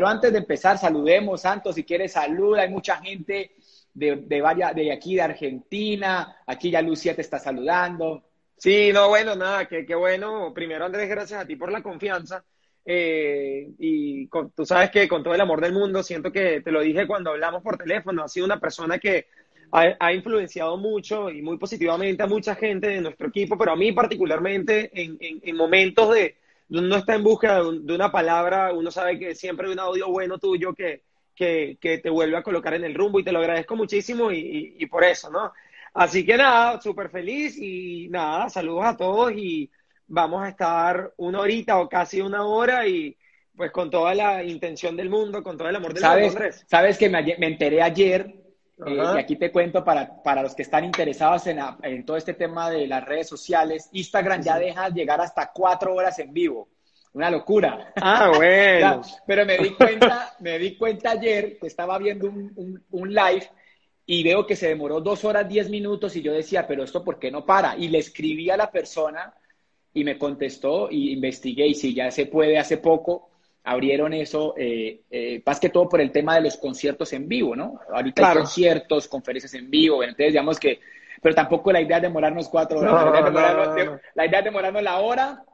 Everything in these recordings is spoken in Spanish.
Pero antes de empezar, saludemos, Santos, si quieres saluda, hay mucha gente de, de, varias, de aquí de Argentina, aquí ya Lucía te está saludando. Sí, no, bueno, nada, qué que bueno. Primero, Andrés, gracias a ti por la confianza. Eh, y tú sabes que con todo el amor del mundo, siento que te lo dije cuando hablamos por teléfono, ha sido una persona que ha, influenciado mucho y muy positivamente a mucha gente de nuestro equipo, pero a mí particularmente en, en, momentos de uno está en busca de, una palabra, uno sabe que siempre hay un audio bueno tuyo que, que, que, te vuelve a colocar en el rumbo y te lo agradezco muchísimo y, y por eso, ¿no? Así que nada, súper feliz y nada, saludos a todos y vamos a estar una horita o casi una hora y pues con toda la intención del mundo, con todo el amor del ¿Sabes, mundo. Sabes que me, me enteré ayer, eh, y aquí te cuento para, para los que están interesados en, en, todo este tema de las redes sociales, Instagram ya deja llegar hasta cuatro horas en vivo. Una locura. Ah, bueno. Pero me di cuenta, me di cuenta ayer que estaba viendo un, un, un live y veo que se demoró dos horas diez minutos y yo decía, pero esto ¿por qué no para? Y le escribí a la persona y me contestó y investigué y si ya se puede, hace poco abrieron eso, eh, eh, más que todo por el tema de los conciertos en vivo, ¿no? Ahorita hay conciertos, conferencias en vivo, entonces digamos que, pero tampoco la idea es demorarnos cuatro horas, la, idea es demorarnos, la hora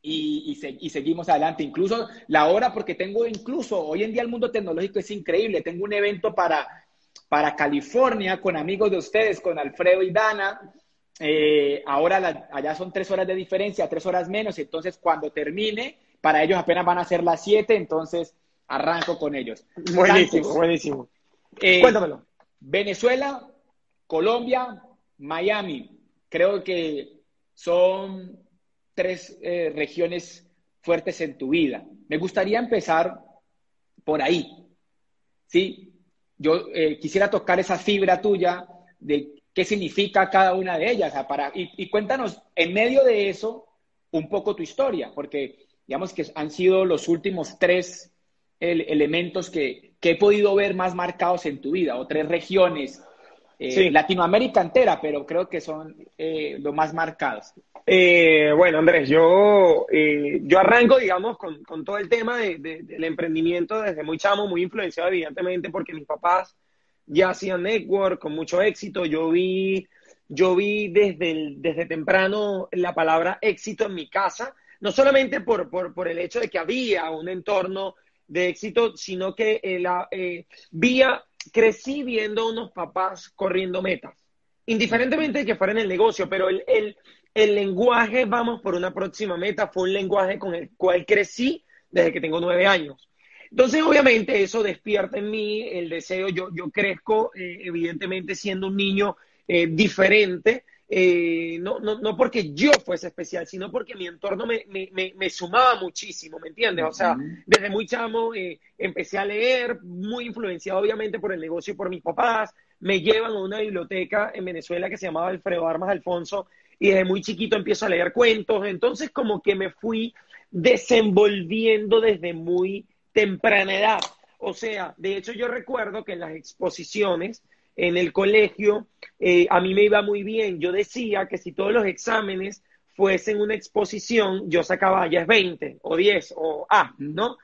y, y, seguimos adelante. Incluso la hora, porque tengo incluso, hoy en día el mundo tecnológico es increíble, tengo un evento para, para California con amigos de ustedes, con Alfredo y Dana, eh, ahora allá son tres horas de diferencia, tres horas menos, entonces cuando termine, para ellos apenas van a ser las siete, entonces arranco con ellos. Buenísimo, buenísimo. Eh, Cuéntamelo. Venezuela, Colombia, Miami. Creo que son tres eh, regiones fuertes en tu vida. Me gustaría empezar por ahí. ¿Sí? Yo quisiera tocar esa fibra tuya de qué significa cada una de ellas. para, y, cuéntanos, en medio de eso, un poco tu historia, porque digamos que han sido los últimos tres elementos que, he podido ver más marcados en tu vida, o tres regiones, eh, Latinoamérica entera, pero creo que son eh, los más marcados. Eh, bueno, Andrés, yo, yo arranco, digamos, con, todo el tema del emprendimiento desde muy chamo, muy influenciado evidentemente porque mis papás ya hacía network con mucho éxito. Yo vi, yo vi desde, desde temprano la palabra éxito en mi casa, no solamente por, por, por el hecho de que había un entorno de éxito, sino que eh, la, eh, vía, crecí viendo unos papás corriendo metas, indiferentemente de que fuera en el negocio, pero el, el, el lenguaje, vamos por una próxima meta, fue un lenguaje con el cual crecí desde que tengo nueve años. Entonces, obviamente, eso despierta en mí el deseo. Yo, yo crezco, eh, evidentemente, siendo un niño diferente, eh, no, no, no, porque yo fuese especial, sino porque mi entorno me, me, me, sumaba muchísimo, ¿me entiendes? O sea, desde muy chamo empecé a leer, muy influenciado obviamente por el negocio y por mis papás. Me llevan a una biblioteca en Venezuela que se llamaba Alfredo Armas Alfonso y desde muy chiquito empiezo a leer cuentos. Entonces, como que me fui desenvolviendo desde muy temprana edad. O sea, de hecho yo recuerdo que en las exposiciones en el colegio eh, a mí me iba muy bien. Yo decía que si todos los exámenes fuesen una exposición, yo sacaba ya es 20 o 10 o A, ¿no?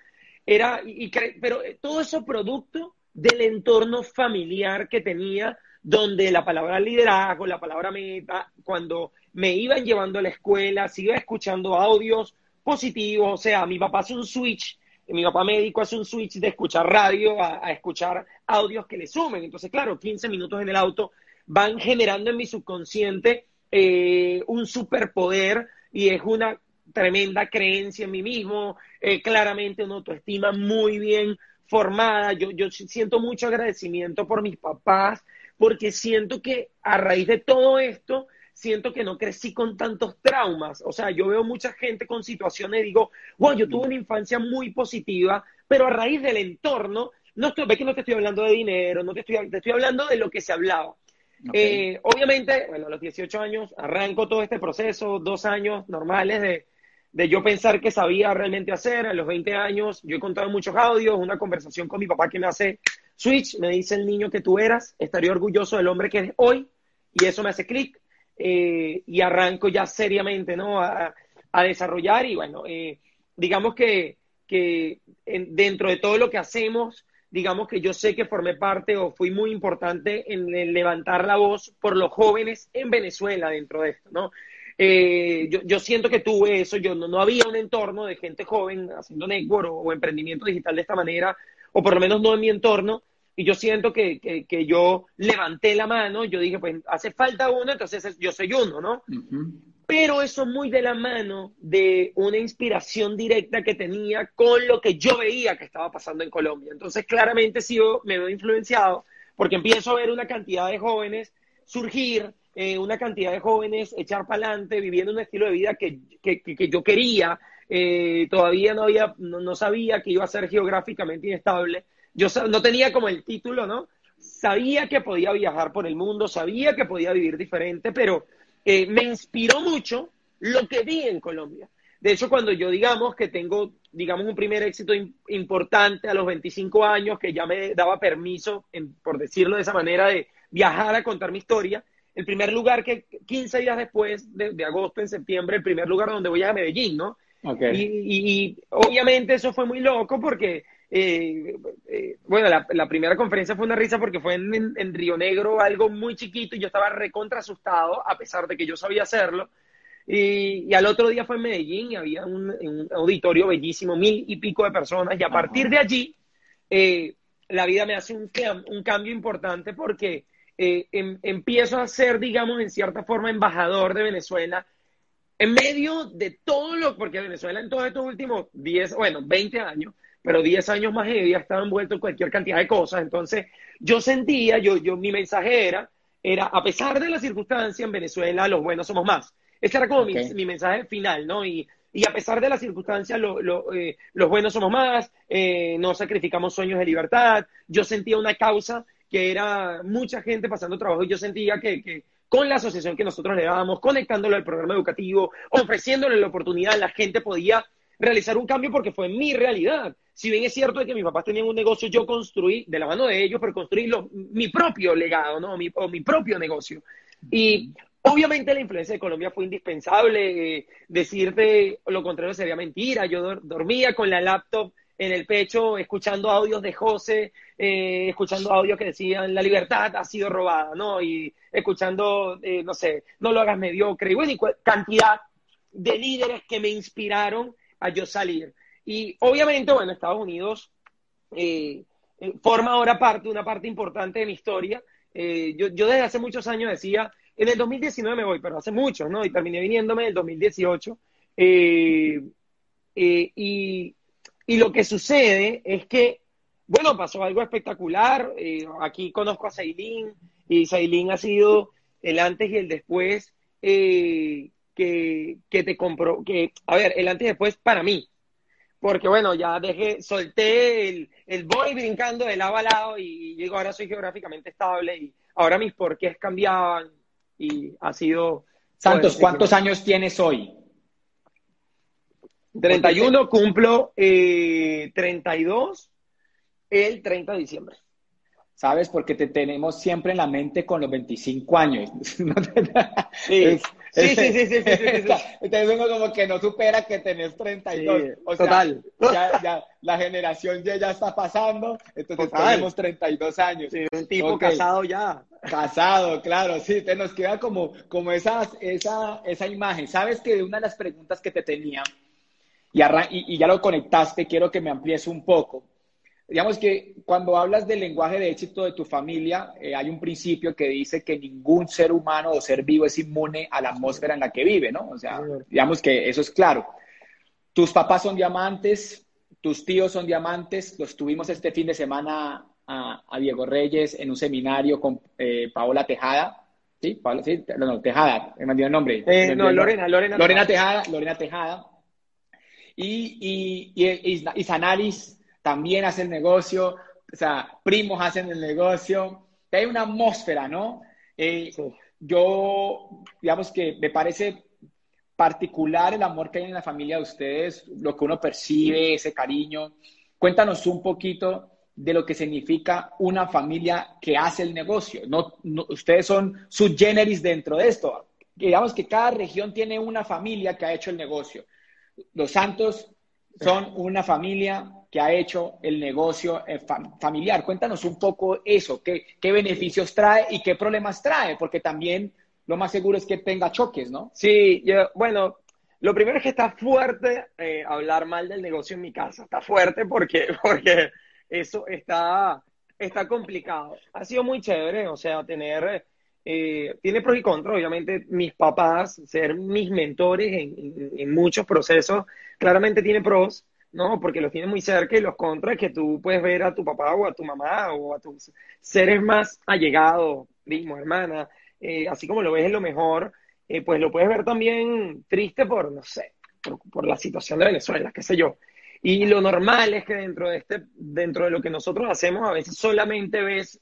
Era, y, pero todo eso producto del entorno familiar que tenía, donde la palabra liderazgo, la palabra meta, cuando me iban llevando a la escuela, se iba escuchando audios positivos, o sea, mi papá hace un switch mi papá médico hace un switch de escuchar radio a, escuchar audios que le sumen. Entonces, claro, 15 minutos en el auto van generando en mi subconsciente eh, un superpoder y es una tremenda creencia en mí mismo, eh, claramente una autoestima muy bien formada. Yo, yo siento mucho agradecimiento por mis papás porque siento que a raíz de todo esto siento que no crecí con tantos traumas. O sea, yo veo mucha gente con situaciones y digo, wow, yo tuve una infancia muy positiva, pero a raíz del entorno, no estoy, ve que no te estoy hablando de dinero, no te estoy, te estoy hablando de lo que se hablaba. Eh, obviamente, bueno, a los 18 años arranco todo este proceso, dos años normales de, de yo pensar que sabía realmente hacer. A los 20 años yo he contado muchos audios, una conversación con mi papá que me hace switch, me dice el niño que tú eras, estaría orgulloso del hombre que eres hoy y eso me hace clic. Eh, y arranco ya seriamente ¿no? a, desarrollar y bueno, eh, digamos que que dentro de todo lo que hacemos, digamos que yo sé que formé parte o fui muy importante en, levantar la voz por los jóvenes en Venezuela dentro de esto, ¿no? Eh, yo, siento que tuve eso, yo no, había un entorno de gente joven haciendo network o, emprendimiento digital de esta manera, o por lo menos no en mi entorno, y yo siento que, yo levanté la mano, yo dije, pues hace falta uno, entonces yo soy uno, ¿no? Pero eso muy de la mano de una inspiración directa que tenía con lo que yo veía que estaba pasando en Colombia. Entonces, claramente sí me veo influenciado porque empiezo a ver una cantidad de jóvenes surgir, eh, una cantidad de jóvenes echar para adelante, viviendo un estilo de vida que, yo quería. Eh, todavía no, había, no, sabía que iba a ser geográficamente inestable. Yo no tenía como el título, ¿no? Sabía que podía viajar por el mundo, sabía que podía vivir diferente, pero eh, me inspiró mucho lo que vi en Colombia. De hecho, cuando yo digamos que tengo, digamos, un primer éxito importante a los 25 años, que ya me daba permiso, por decirlo de esa manera, de viajar a contar mi historia, el primer lugar que 15 días después de, agosto, en septiembre, el primer lugar donde voy a Medellín, ¿no? Y, obviamente eso fue muy loco porque, eh, eh, bueno, la, primera conferencia fue una risa porque fue en, Río Negro, algo muy chiquito, y yo estaba recontra asustado, a pesar de que yo sabía hacerlo. Y, al otro día fue en Medellín y había un, auditorio bellísimo, mil y pico de personas, y a partir de allí, eh, la vida me hace un, un cambio importante porque eh, em, empiezo a ser, digamos, en cierta forma, embajador de Venezuela en medio de todo lo, porque Venezuela en todos estos últimos 10, bueno, 20 años, pero 10 años más había estado envuelto en cualquier cantidad de cosas. Entonces, yo sentía, yo, yo, mi mensaje era, era, a pesar de la circunstancia en Venezuela, los buenos somos más. Ese era como mi, mensaje final, ¿no? Y, y a pesar de las circunstancias, lo, eh, los buenos somos más, eh, no sacrificamos sueños de libertad. Yo sentía una causa que era mucha gente pasando trabajo y yo sentía que, con la asociación que nosotros le dábamos, conectándolo al programa educativo, ofreciéndole la oportunidad, la gente podía realizar un cambio porque fue mi realidad. Si bien es cierto que mis papás tenían un negocio, yo construí de la mano de ellos, pero construí mi propio legado, ¿no? Mi, o mi propio negocio. Y obviamente la influencia de Colombia fue indispensable. Eh, decirte lo contrario sería mentira. Yo dormía con la laptop en el pecho, escuchando audios de José, eh, escuchando audios que decían la libertad ha sido robada, ¿no? Y escuchando, eh, no sé, no lo hagas mediocre, y bueno, cantidad de líderes que me inspiraron a yo salir. Y obviamente, bueno, Estados Unidos eh, forma ahora parte, una parte importante de mi historia. yo, yo desde hace muchos años decía, en el 2019 me voy, pero hace mucho, ¿no? Y terminé viniéndome en el 2018. y, y lo que sucede es que, bueno, pasó algo espectacular. Eh, aquí conozco a Sailín y Sailín ha sido el antes y el después eh, que, te compró, que, a ver, el antes y después para mí. Porque bueno, ya dejé, solté el, el voy brincando de lado a lado y digo, ahora soy geográficamente estable y ahora mis porqués cambiaban y ha sido... Santos, ¿cuántos años tienes hoy? 31 cumplo eh, 32 el 30 de diciembre. ¿Sabes? Porque te tenemos siempre en la mente con los 25 años. sí. Sí, sí, sí, sí, Entonces uno como que no supera que tenés 32. o total. Ya, ya, la generación ya, ya está pasando, entonces tenemos 32 años. Sí, un tipo casado ya. Casado, claro, sí, te nos queda como, como esa, esa, esa imagen. ¿Sabes que una de las preguntas que te tenía y, ya lo conectaste, quiero que me amplíes un poco. Digamos que cuando hablas del lenguaje de éxito de tu familia, eh, hay un principio que dice que ningún ser humano o ser vivo es inmune a la atmósfera en la que vive, ¿no? O sea, digamos que eso es claro. Tus papás son diamantes, tus tíos son diamantes, los tuvimos este fin de semana a, Diego Reyes en un seminario con eh, Paola Tejada. ¿Sí? Paola, sí, no, no, Tejada, me mandó el nombre. Eh, no, Lorena, Lorena. Lorena Tejada, Lorena Tejada y, y, y, Sanaris también hace el negocio, o sea, primos hacen el negocio, hay una atmósfera, ¿no? Eh, yo, digamos que me parece particular el amor que hay en la familia de ustedes, lo que uno percibe, ese cariño. Cuéntanos un poquito de lo que significa una familia que hace el negocio. No, ustedes son subgeneris dentro de esto. Digamos que cada región tiene una familia que ha hecho el negocio. Los Santos son una familia que ha hecho el negocio eh, familiar. Cuéntanos un poco eso, qué, beneficios trae y qué problemas trae, porque también lo más seguro es que tenga choques, ¿no? Sí, yo, bueno, lo primero es que está fuerte eh, hablar mal del negocio en mi casa. Está fuerte porque, porque eso está, está complicado. Ha sido muy chévere, o sea, tener, eh, tiene pros y contras, obviamente, mis papás, ser mis mentores en, en, muchos procesos, claramente tiene pros, ¿no? Porque los tiene muy cerca y los contras que tú puedes ver a tu papá o a tu mamá o a tus seres más allegados, mismo, hermana, eh, así como lo ves en lo mejor, eh, pues lo puedes ver también triste por, no sé, por, la situación de Venezuela, qué sé yo. Y lo normal es que dentro de, este, dentro de lo que nosotros hacemos, a veces solamente ves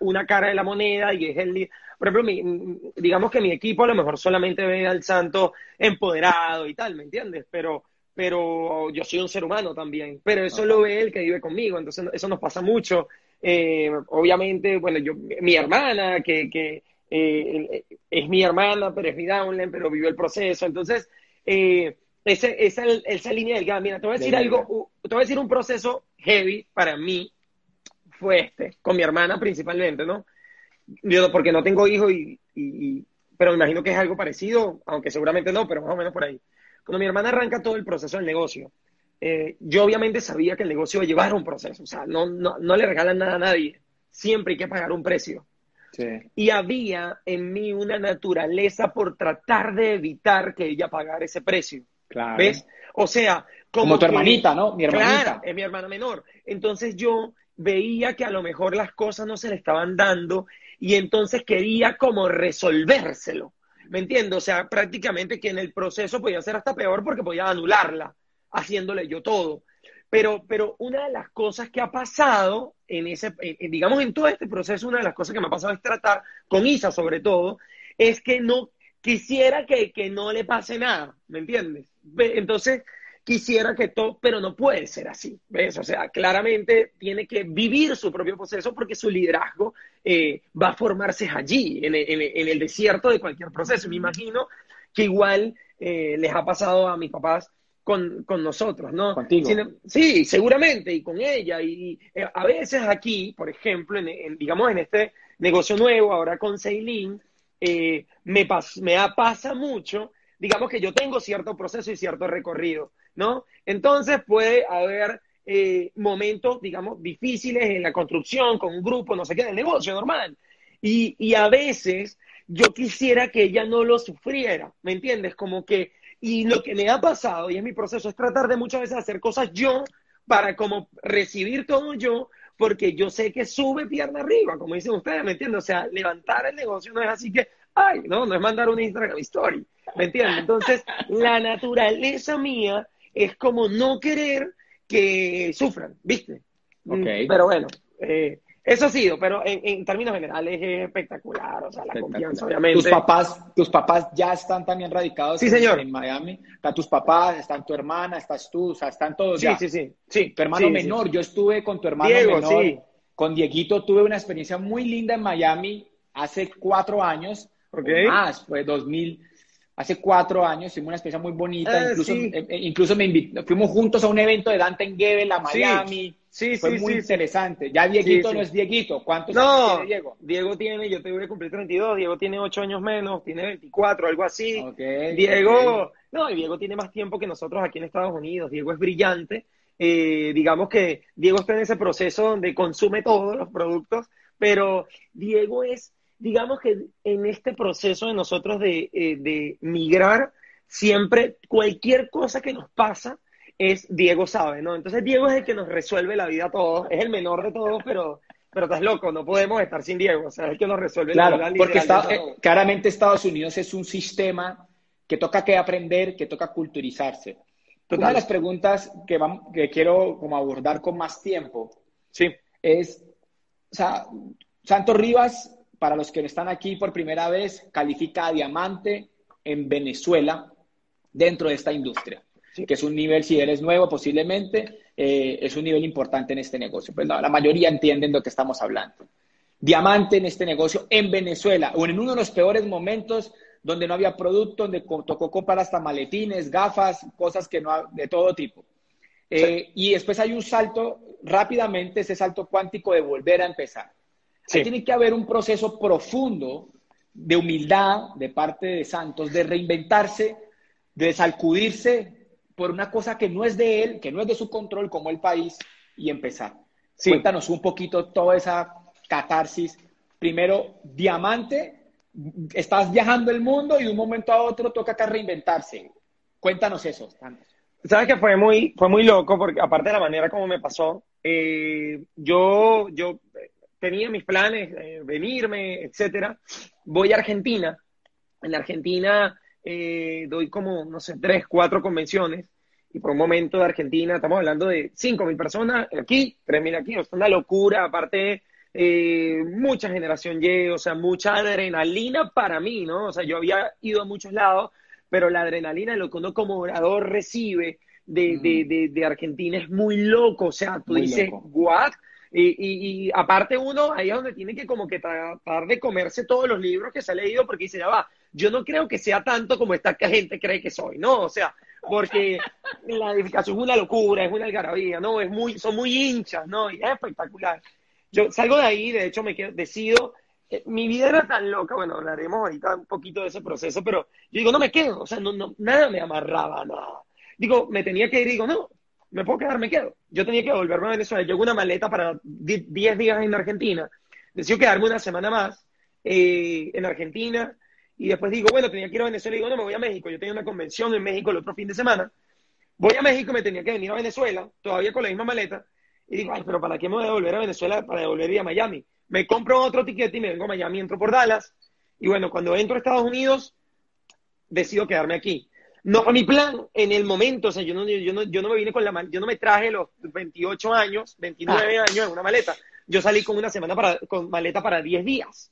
una cara de la moneda y es el... Por ejemplo, digamos que mi equipo a lo mejor solamente ve al santo empoderado y tal, ¿me entiendes? Pero, pero yo soy un ser humano también, pero eso lo ve el que vive conmigo, entonces eso nos pasa mucho. Eh, obviamente, bueno, yo, mi hermana, que, que, eh, es mi hermana, pero es mi downline, pero vivió el proceso. Entonces, eh, ese, esa, esa línea del Mira, te voy a decir algo, te voy a decir un proceso heavy para mí fue este, con mi hermana principalmente, ¿no? Yo, porque no tengo hijos y, y, pero me imagino que es algo parecido, aunque seguramente no, pero más o menos por ahí. Cuando mi hermana arranca todo el proceso del negocio, eh, yo obviamente sabía que el negocio iba a llevar un proceso, o sea, no, no, no le regalan nada a nadie, siempre hay que pagar un precio. Y había en mí una naturaleza por tratar de evitar que ella pagara ese precio. ¿Ves? O sea, como, tu hermanita, ¿no? Mi hermanita. Claro, es mi hermana menor. Entonces yo veía que a lo mejor las cosas no se le estaban dando y entonces quería como resolvérselo. ¿Me entiendes? O sea, prácticamente que en el proceso podía ser hasta peor porque podía anularla, haciéndole yo todo. Pero, pero una de las cosas que ha pasado en ese, digamos, en todo este proceso, una de las cosas que me ha pasado es tratar, con Isa sobre todo, es que no quisiera que, que no le pase nada, ¿me entiendes? Entonces, quisiera que todo, pero no puede ser así, ¿ves? O sea, claramente tiene que vivir su propio proceso porque su liderazgo eh, va a formarse allí, en el, en, el, desierto de cualquier proceso. Me imagino que igual eh, les ha pasado a mis papás con, con nosotros, ¿no? Contigo. sí, seguramente, y con ella. Y, eh, a veces aquí, por ejemplo, en, digamos en este negocio nuevo, ahora con Ceilín, eh, me, me pasa mucho, digamos que yo tengo cierto proceso y cierto recorrido, ¿no? Entonces puede haber eh, momentos, digamos, difíciles en la construcción, con un grupo, no sé qué, del negocio normal. Y, y a veces yo quisiera que ella no lo sufriera, ¿me entiendes? Como que y lo que me ha pasado, y es mi proceso, es tratar de muchas veces hacer cosas yo para como recibir todo yo, porque yo sé que sube pierna arriba, como dicen ustedes, ¿me entiendes? O sea, levantar el negocio no es así que, ay, no, no es mandar un Instagram story, ¿me entiendes? Entonces, la naturaleza mía es como no querer que sufran, ¿viste? Okay. Pero bueno, eh, eso ha sido, pero en, términos generales es espectacular, o sea, la confianza, obviamente. Tus papás, tus papás ya están también radicados sí, señor. en Miami. Están tus papás, están tu hermana, estás tú, o sea, están todos sí, ya. Sí, sí, sí. Tu hermano menor, yo estuve con tu hermano Diego, menor. Sí. Con Dieguito tuve una experiencia muy linda en Miami hace cuatro años. Okay. Más, fue 2000, hace cuatro años, tuvimos una experiencia muy bonita. Ah, incluso, sí. eh, incluso me invitó, fuimos juntos a un evento de Dante Gebel a Miami. Sí, Fue sí, muy sí, interesante. Ya Dieguito no es Dieguito. ¿Cuántos No, años tiene Diego? Diego tiene, yo te voy a cumplir 32, Diego tiene 8 años menos, tiene 24, algo así. Ok, Diego, no, y Diego tiene más tiempo que nosotros aquí en Estados Unidos. Diego es brillante. Eh, digamos que Diego está en ese proceso donde consume todos los productos, pero Diego es, digamos que en este proceso de nosotros de, eh, de migrar, siempre cualquier cosa que nos pasa es Diego sabe, ¿no? Entonces Diego es el que nos resuelve la vida a todos, es el menor de todos, pero, pero estás loco, no podemos estar sin Diego, o sea, es el que nos resuelve Claro, la vida. porque está- eh, claramente Estados Unidos es un sistema que toca que aprender, que toca culturizarse. Una de las preguntas que, vam- que quiero como abordar con más tiempo Sí, es, o sea, Santos Rivas, para los que están aquí por primera vez, califica a diamante en Venezuela dentro de esta industria, Sí. que es un nivel, si eres nuevo posiblemente, eh, es un nivel importante en este negocio. Pues la mayoría entienden de lo que estamos hablando. Diamante en este negocio en Venezuela, o en uno de los peores momentos donde no había producto, donde tocó comprar hasta maletines, gafas, cosas que no, de todo tipo. Eh, y después hay un salto, rápidamente, ese salto cuántico de volver a empezar. Tiene que haber un proceso profundo de humildad de parte de Santos, de reinventarse, de sacudirse por una cosa que no es de él, que no es de su control, como el país, y empezar. Cuéntanos un poquito toda esa catarsis. Primero, diamante, estás viajando el mundo y de un momento a otro toca acá reinventarse. Cuéntanos eso, Santos. Sabes que fue muy, fue muy loco, porque aparte de la manera como me pasó, eh, yo, yo tenía mis planes, eh, venirme, etcétera. Voy a Argentina. En Argentina eh, doy como, no sé, tres, cuatro convenciones. Y por un momento de Argentina, estamos hablando de cinco mil personas aquí, tres mil aquí. O sea, una locura. Aparte, mucha generación Y, o sea, mucha adrenalina para mí, ¿no? O sea, yo había ido a muchos lados pero la adrenalina, lo que uno como orador recibe de, de, de, Argentina es muy loco, o sea, tú dices, ¿what? Y, y, aparte uno, ahí es donde tiene que como que tratar de comerse todos los libros que se ha leído, porque dice, ya va, yo no creo que sea tanto como esta gente cree que soy, ¿no? O sea, porque la edificación es una locura, es una algarabía, ¿no? Es muy, son muy hinchas, ¿no? Y es espectacular. Yo salgo de ahí, de hecho me quedo, decido eh, mi vida era tan loca, bueno, hablaremos ahorita un poquito de ese proceso, pero yo digo, no me quedo, o sea, no, no, nada me amarraba, nada. Digo, me tenía que ir, digo, no, me puedo quedar, me quedo. Yo tenía que volverme a Venezuela, yo una maleta para 10 días en Argentina, decido quedarme una semana más eh, en Argentina, y después digo, bueno, tenía que ir a Venezuela, y digo, no, me voy a México, yo tenía una convención en México el otro fin de semana, voy a México, me tenía que venir a Venezuela, todavía con la misma maleta, y digo, ay, pero ¿para qué me voy a volver a Venezuela para devolver a Miami? me compro otro tiquete y me vengo a Miami, entro por Dallas. Y bueno, cuando entro a Estados Unidos, decido quedarme aquí. No fue mi plan en el momento, o sea, yo no, yo no, yo no me vine con la yo no me traje los 28 años, 29 ah. años en una maleta. Yo salí con una semana para, con maleta para 10 días.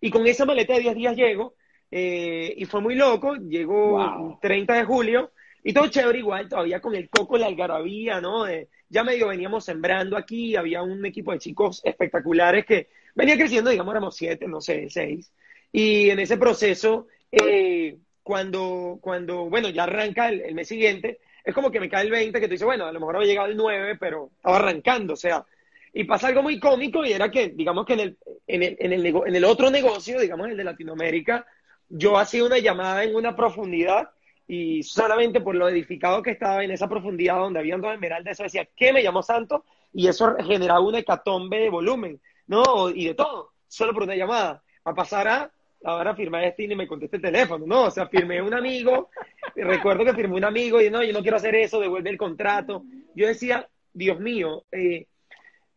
Y con esa maleta de 10 días llego, eh, y fue muy loco, llego 30 de julio, y todo chévere igual, todavía con el coco, la algarabía, ¿no? ya medio veníamos sembrando aquí, había un equipo de chicos espectaculares que venía creciendo, digamos, éramos siete, no sé, seis. Y en ese proceso, eh, cuando, cuando, bueno, ya arranca el, mes siguiente, es como que me cae el 20, que tú dices, bueno, a lo mejor había llegado el 9, pero estaba arrancando, o sea, y pasa algo muy cómico y era que, digamos que en el, en el, en el, en el otro negocio, digamos, el de Latinoamérica, yo hacía una llamada en una profundidad y solamente por lo edificado que estaba en esa profundidad donde había dos esmeraldas, eso decía, ¿qué me llamó santo? Y eso generaba una hecatombe de volumen, ¿no? Y de todo, solo por una llamada. A pasar a, ahora firmar este y me conteste el teléfono, ¿no? O sea, firmé un amigo, recuerdo que firmé un amigo y no, yo no quiero hacer eso, devuelve el contrato. Yo decía, Dios mío, eh,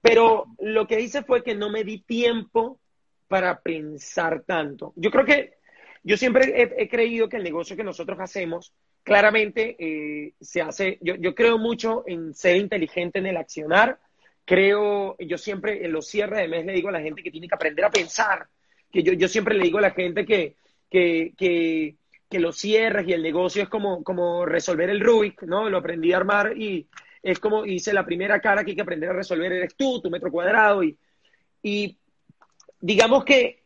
pero lo que hice fue que no me di tiempo para pensar tanto. Yo creo que yo siempre he, creído que el negocio que nosotros hacemos, claramente eh, se hace, yo, yo, creo mucho en ser inteligente en el accionar, creo, yo siempre en los cierres de mes le digo a la gente que tiene que aprender a pensar, que yo, yo siempre le digo a la gente que, que, que, que los cierres y el negocio es como, como resolver el Rubik, ¿no? Lo aprendí a armar y es como hice la primera cara que hay que aprender a resolver eres tú, tu metro cuadrado y, y digamos que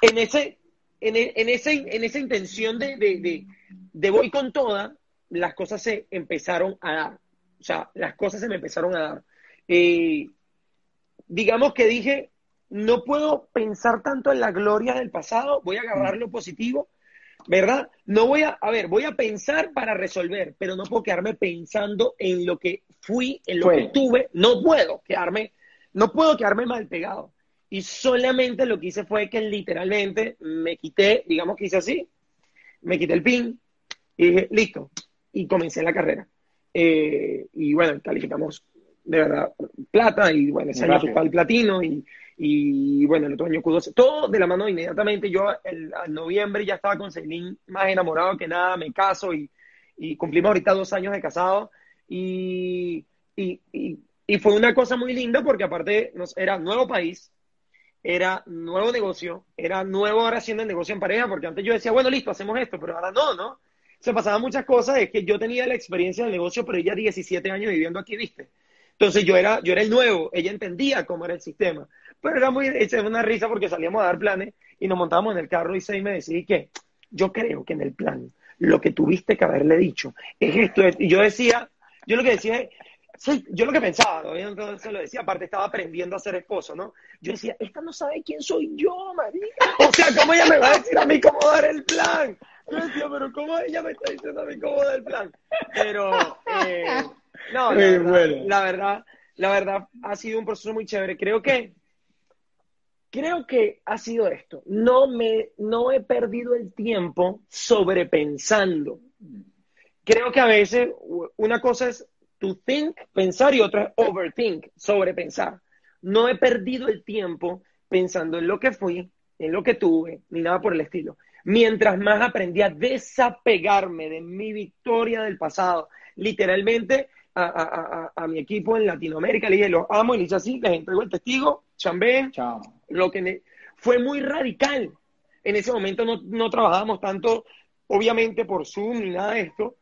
en ese en, en, ese, en esa intención de, de, de, voy con toda, las cosas se empezaron a dar. O sea, las cosas se me empezaron a dar. Eh, digamos que dije, no puedo pensar tanto en la gloria del pasado, voy a agarrar lo positivo, ¿verdad? No voy a, a ver, voy a pensar para resolver, pero no puedo quedarme pensando en lo que fui, en lo que tuve, no puedo quedarme, no puedo quedarme mal pegado. Y solamente lo que hice fue que literalmente me quité, digamos que hice así, me quité el pin y dije, listo, y comencé la carrera. Eh, y bueno, calificamos de verdad plata y bueno, ese año fue el platino y, y, bueno, el otro año Q12, todo de la mano inmediatamente. Yo en noviembre ya estaba con Celine más enamorado que nada, me caso y, y cumplimos ahorita dos años de casado y, y, y, fue una cosa muy linda porque aparte nos, era nuevo país, era nuevo negocio, era nuevo ahora haciendo el negocio en pareja, porque antes yo decía, bueno, listo, hacemos esto, pero ahora no, ¿no? Se pasaban muchas cosas, es que yo tenía la experiencia del negocio, pero ella 17 años viviendo aquí, ¿viste? Entonces yo era, yo era el nuevo, ella entendía cómo era el sistema. Pero era muy, era una risa porque salíamos a dar planes y nos montábamos en el carro y se me decía que yo creo que en el plan lo que tuviste que haberle dicho es esto. Y yo decía, yo lo que decía es, Sí, yo lo que pensaba, ¿no? entonces lo decía, aparte estaba aprendiendo a ser esposo, ¿no? Yo decía, esta no sabe quién soy yo, María. O sea, ¿cómo ella me va a decir a mí cómo dar el plan? Yo decía, pero ¿cómo ella me está diciendo a mí cómo dar el plan? Pero, eh, no, la verdad, la verdad, la verdad, ha sido un proceso muy chévere. Creo que, creo que ha sido esto. No me, no he perdido el tiempo sobrepensando. Creo que a veces una cosa es to think, pensar, y otra es overthink, sobrepensar. No he perdido el tiempo pensando en lo que fui, en lo que tuve, ni nada por el estilo. Mientras más aprendí a desapegarme de mi victoria del pasado, literalmente a, mi equipo en Latinoamérica, le dije, los amo, y le hice así, les entrego el testigo, chambé, Chao. lo que fue muy radical. En ese momento no, no trabajábamos tanto, obviamente, por Zoom ni nada de esto,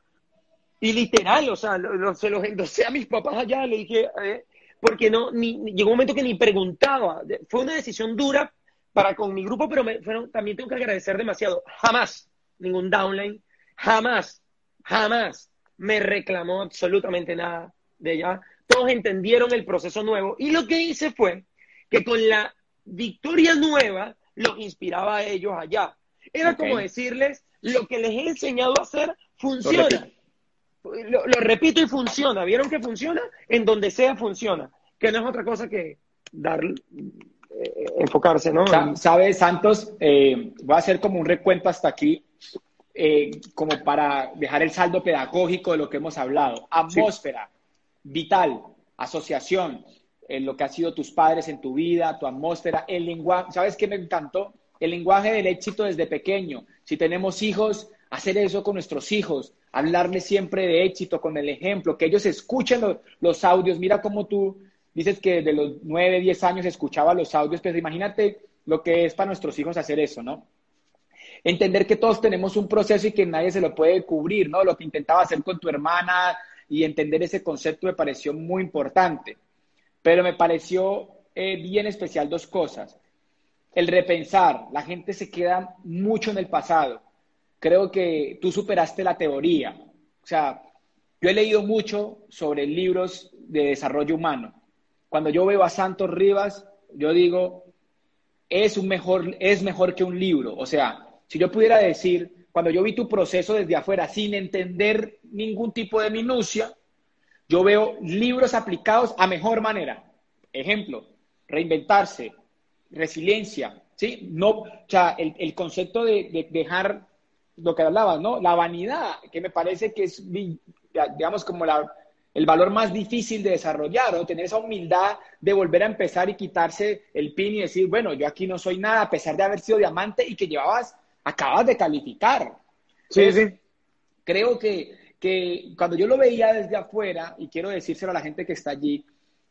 y literal, o sea, se los endosé a mis papás allá, le dije, eh, porque no, ni, llegó un momento que ni preguntaba. Fue una decisión dura para con mi grupo, pero me, también tengo que agradecer demasiado. Jamás ningún downline, jamás, jamás me reclamó absolutamente nada de ella. Todos entendieron el proceso nuevo y lo que hice fue que con la victoria nueva los inspiraba a ellos allá. Era como decirles, lo que les he enseñado a hacer funciona lo, repito y funciona. ¿Vieron que funciona? En donde sea funciona. Que no es otra cosa que dar, eh, enfocarse, ¿no? Sabes, Santos, eh, voy a hacer como un recuento hasta aquí, eh, como para dejar el saldo pedagógico de lo que hemos hablado. Atmósfera, vital, asociación, en lo que han sido tus padres en tu vida, tu atmósfera, el lenguaje. ¿Sabes qué me encantó? El lenguaje del éxito desde pequeño. Si tenemos hijos, hacer eso con nuestros hijos, hablarles siempre de éxito con el ejemplo, que ellos escuchen los audios. Mira cómo tú dices que de los 9, 10 años escuchaba los audios, pero imagínate lo que es para nuestros hijos hacer eso, ¿no? Entender que todos tenemos un proceso y que nadie se lo puede cubrir, ¿no? Lo que intentaba hacer con tu hermana y entender ese concepto me pareció muy importante. Pero me pareció eh, bien especial dos cosas. El repensar, la gente se queda mucho en el pasado creo que tú superaste la teoría. O sea, yo he leído mucho sobre libros de desarrollo humano. Cuando yo veo a Santos Rivas, yo digo, es, un mejor, es mejor que un libro. O sea, si yo pudiera decir, cuando yo vi tu proceso desde afuera sin entender ningún tipo de minucia, yo veo libros aplicados a mejor manera. Ejemplo, reinventarse, resiliencia, ¿sí? No, o sea, el, concepto de dejar lo que hablabas, ¿no? La vanidad, que me parece que es, digamos, como la, el valor más difícil de desarrollar, o tener esa humildad de volver a empezar y quitarse el pin y decir, bueno, yo aquí no soy nada, a pesar de haber sido diamante y que llevabas, acabas de calificar. Sí, sí. Creo que, que cuando yo lo veía desde afuera, y quiero decírselo a la gente que está allí,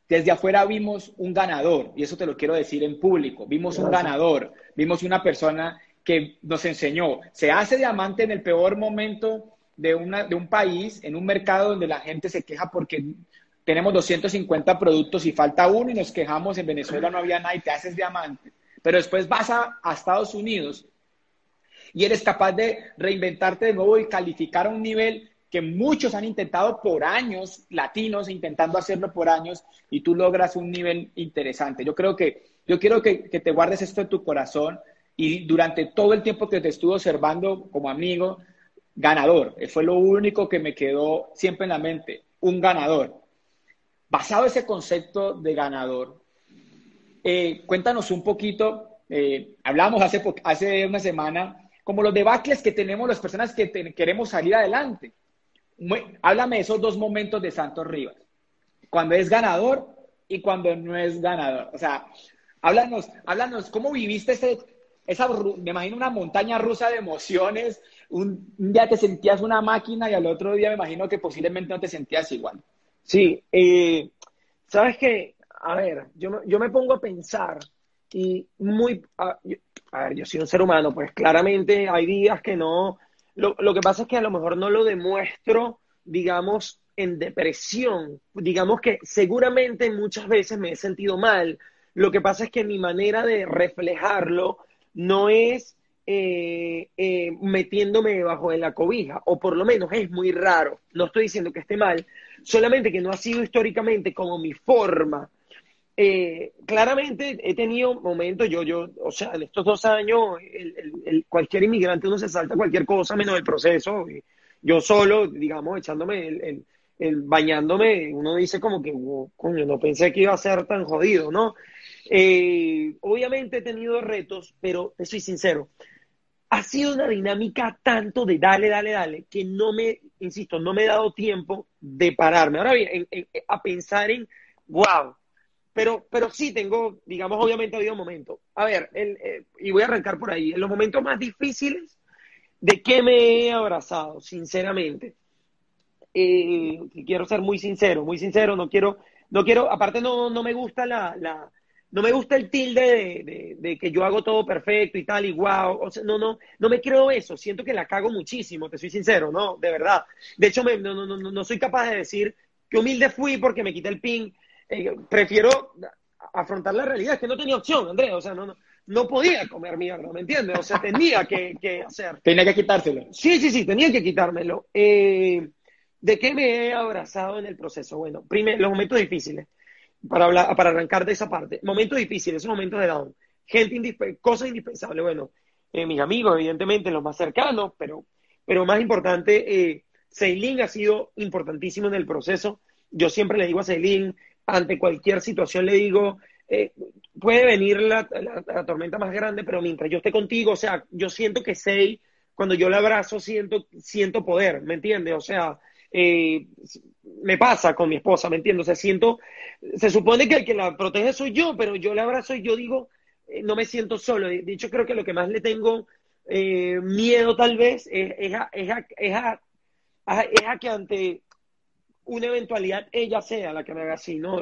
desde afuera vimos un ganador, y eso te lo quiero decir en público, vimos un ganador, vimos una persona que nos enseñó, se hace diamante en el peor momento de, una, de un país, en un mercado donde la gente se queja porque tenemos 250 productos y falta uno y nos quejamos, en Venezuela no había nada y te haces diamante. Pero después vas a, a Estados Unidos y eres capaz de reinventarte de nuevo y calificar a un nivel que muchos han intentado por años, latinos intentando hacerlo por años, y tú logras un nivel interesante. Yo creo que, yo quiero que, que te guardes esto en tu corazón, y durante todo el tiempo que te estuve observando como amigo, ganador. Fue lo único que me quedó siempre en la mente, un ganador. Basado ese concepto de ganador, eh, cuéntanos un poquito, eh, hablamos hace, hace una semana, como los debacles que tenemos las personas que queremos salir adelante. háblame de esos dos momentos de Santos Rivas, cuando es ganador y cuando no es ganador. O sea, háblanos, háblanos, ¿cómo viviste ese, esa, me imagino una montaña rusa de emociones. Un, día te sentías una máquina y al otro día me imagino que posiblemente no te sentías igual. Sí, eh, sabes que, a ver, yo, yo me pongo a pensar y muy, ver, yo soy un ser humano, pues claramente hay días que no, lo, lo que pasa es que a lo mejor no lo demuestro, digamos, en depresión, digamos que seguramente muchas veces me he sentido mal, lo que pasa es que mi manera de reflejarlo no es eh, eh, metiéndome debajo de la cobija, o por lo menos es muy raro. No estoy diciendo que esté mal, solamente que no ha sido históricamente como mi forma. Eh, claramente he tenido momentos, yo, yo, o sea, en estos dos años, el, cualquier inmigrante uno se salta cualquier cosa menos el proceso. Yo solo, digamos, echándome el, bañándome, uno dice como que, coño, no pensé que iba a ser tan jodido, ¿no? obviamente he tenido retos, pero te soy sincero, ha sido una dinámica tanto de dale, dale, dale, que no me, insisto, no me he dado tiempo de pararme. Ahora bien, a pensar en, wow, pero, pero sí tengo, digamos, obviamente ha habido momentos. A ver, eh, y voy a arrancar por ahí, en los momentos más difíciles, ¿de qué me he abrazado, sinceramente? Eh, quiero ser muy sincero, muy sincero, no quiero, no quiero, aparte no, no me gusta la, la no me gusta el tilde de, que yo hago todo perfecto y tal, y wow. O sea, no, no, no me creo eso. Siento que la cago muchísimo, te soy sincero, ¿no? De verdad. De hecho, me, no, no, no, no soy capaz de decir que humilde fui porque me quité el pin. Eh, prefiero afrontar la realidad. Es que no tenía opción, Andrés. O sea, no, no, no podía comer mierda, ¿me entiendes? O sea, tenía que, que hacer. Tenía que quitárselo. Sí, sí, sí, tenía que quitármelo. Eh, ¿De qué me he abrazado en el proceso? Bueno, primero, los momentos difíciles para, hablar, para arrancar de esa parte. Momentos difíciles, esos momentos de down. Gente cosas indispensables. Bueno, eh, mis amigos, evidentemente, los más cercanos, pero, pero más importante, eh, ha sido importantísimo en el proceso. Yo siempre le digo a Ceilín, ante cualquier situación le digo, eh, puede venir la, tormenta más grande, pero mientras yo esté contigo, o sea, yo siento que Sei, cuando yo le abrazo, siento, siento poder, ¿me entiendes? O sea, eh, me pasa con mi esposa, ¿me entiendo? O sea, siento, se supone que el que la protege soy yo, pero yo la abrazo y yo digo, eh, no me siento solo. De hecho, creo que lo que más le tengo miedo tal vez es, a, es, es, a, que ante una eventualidad ella sea la que me haga así, ¿no?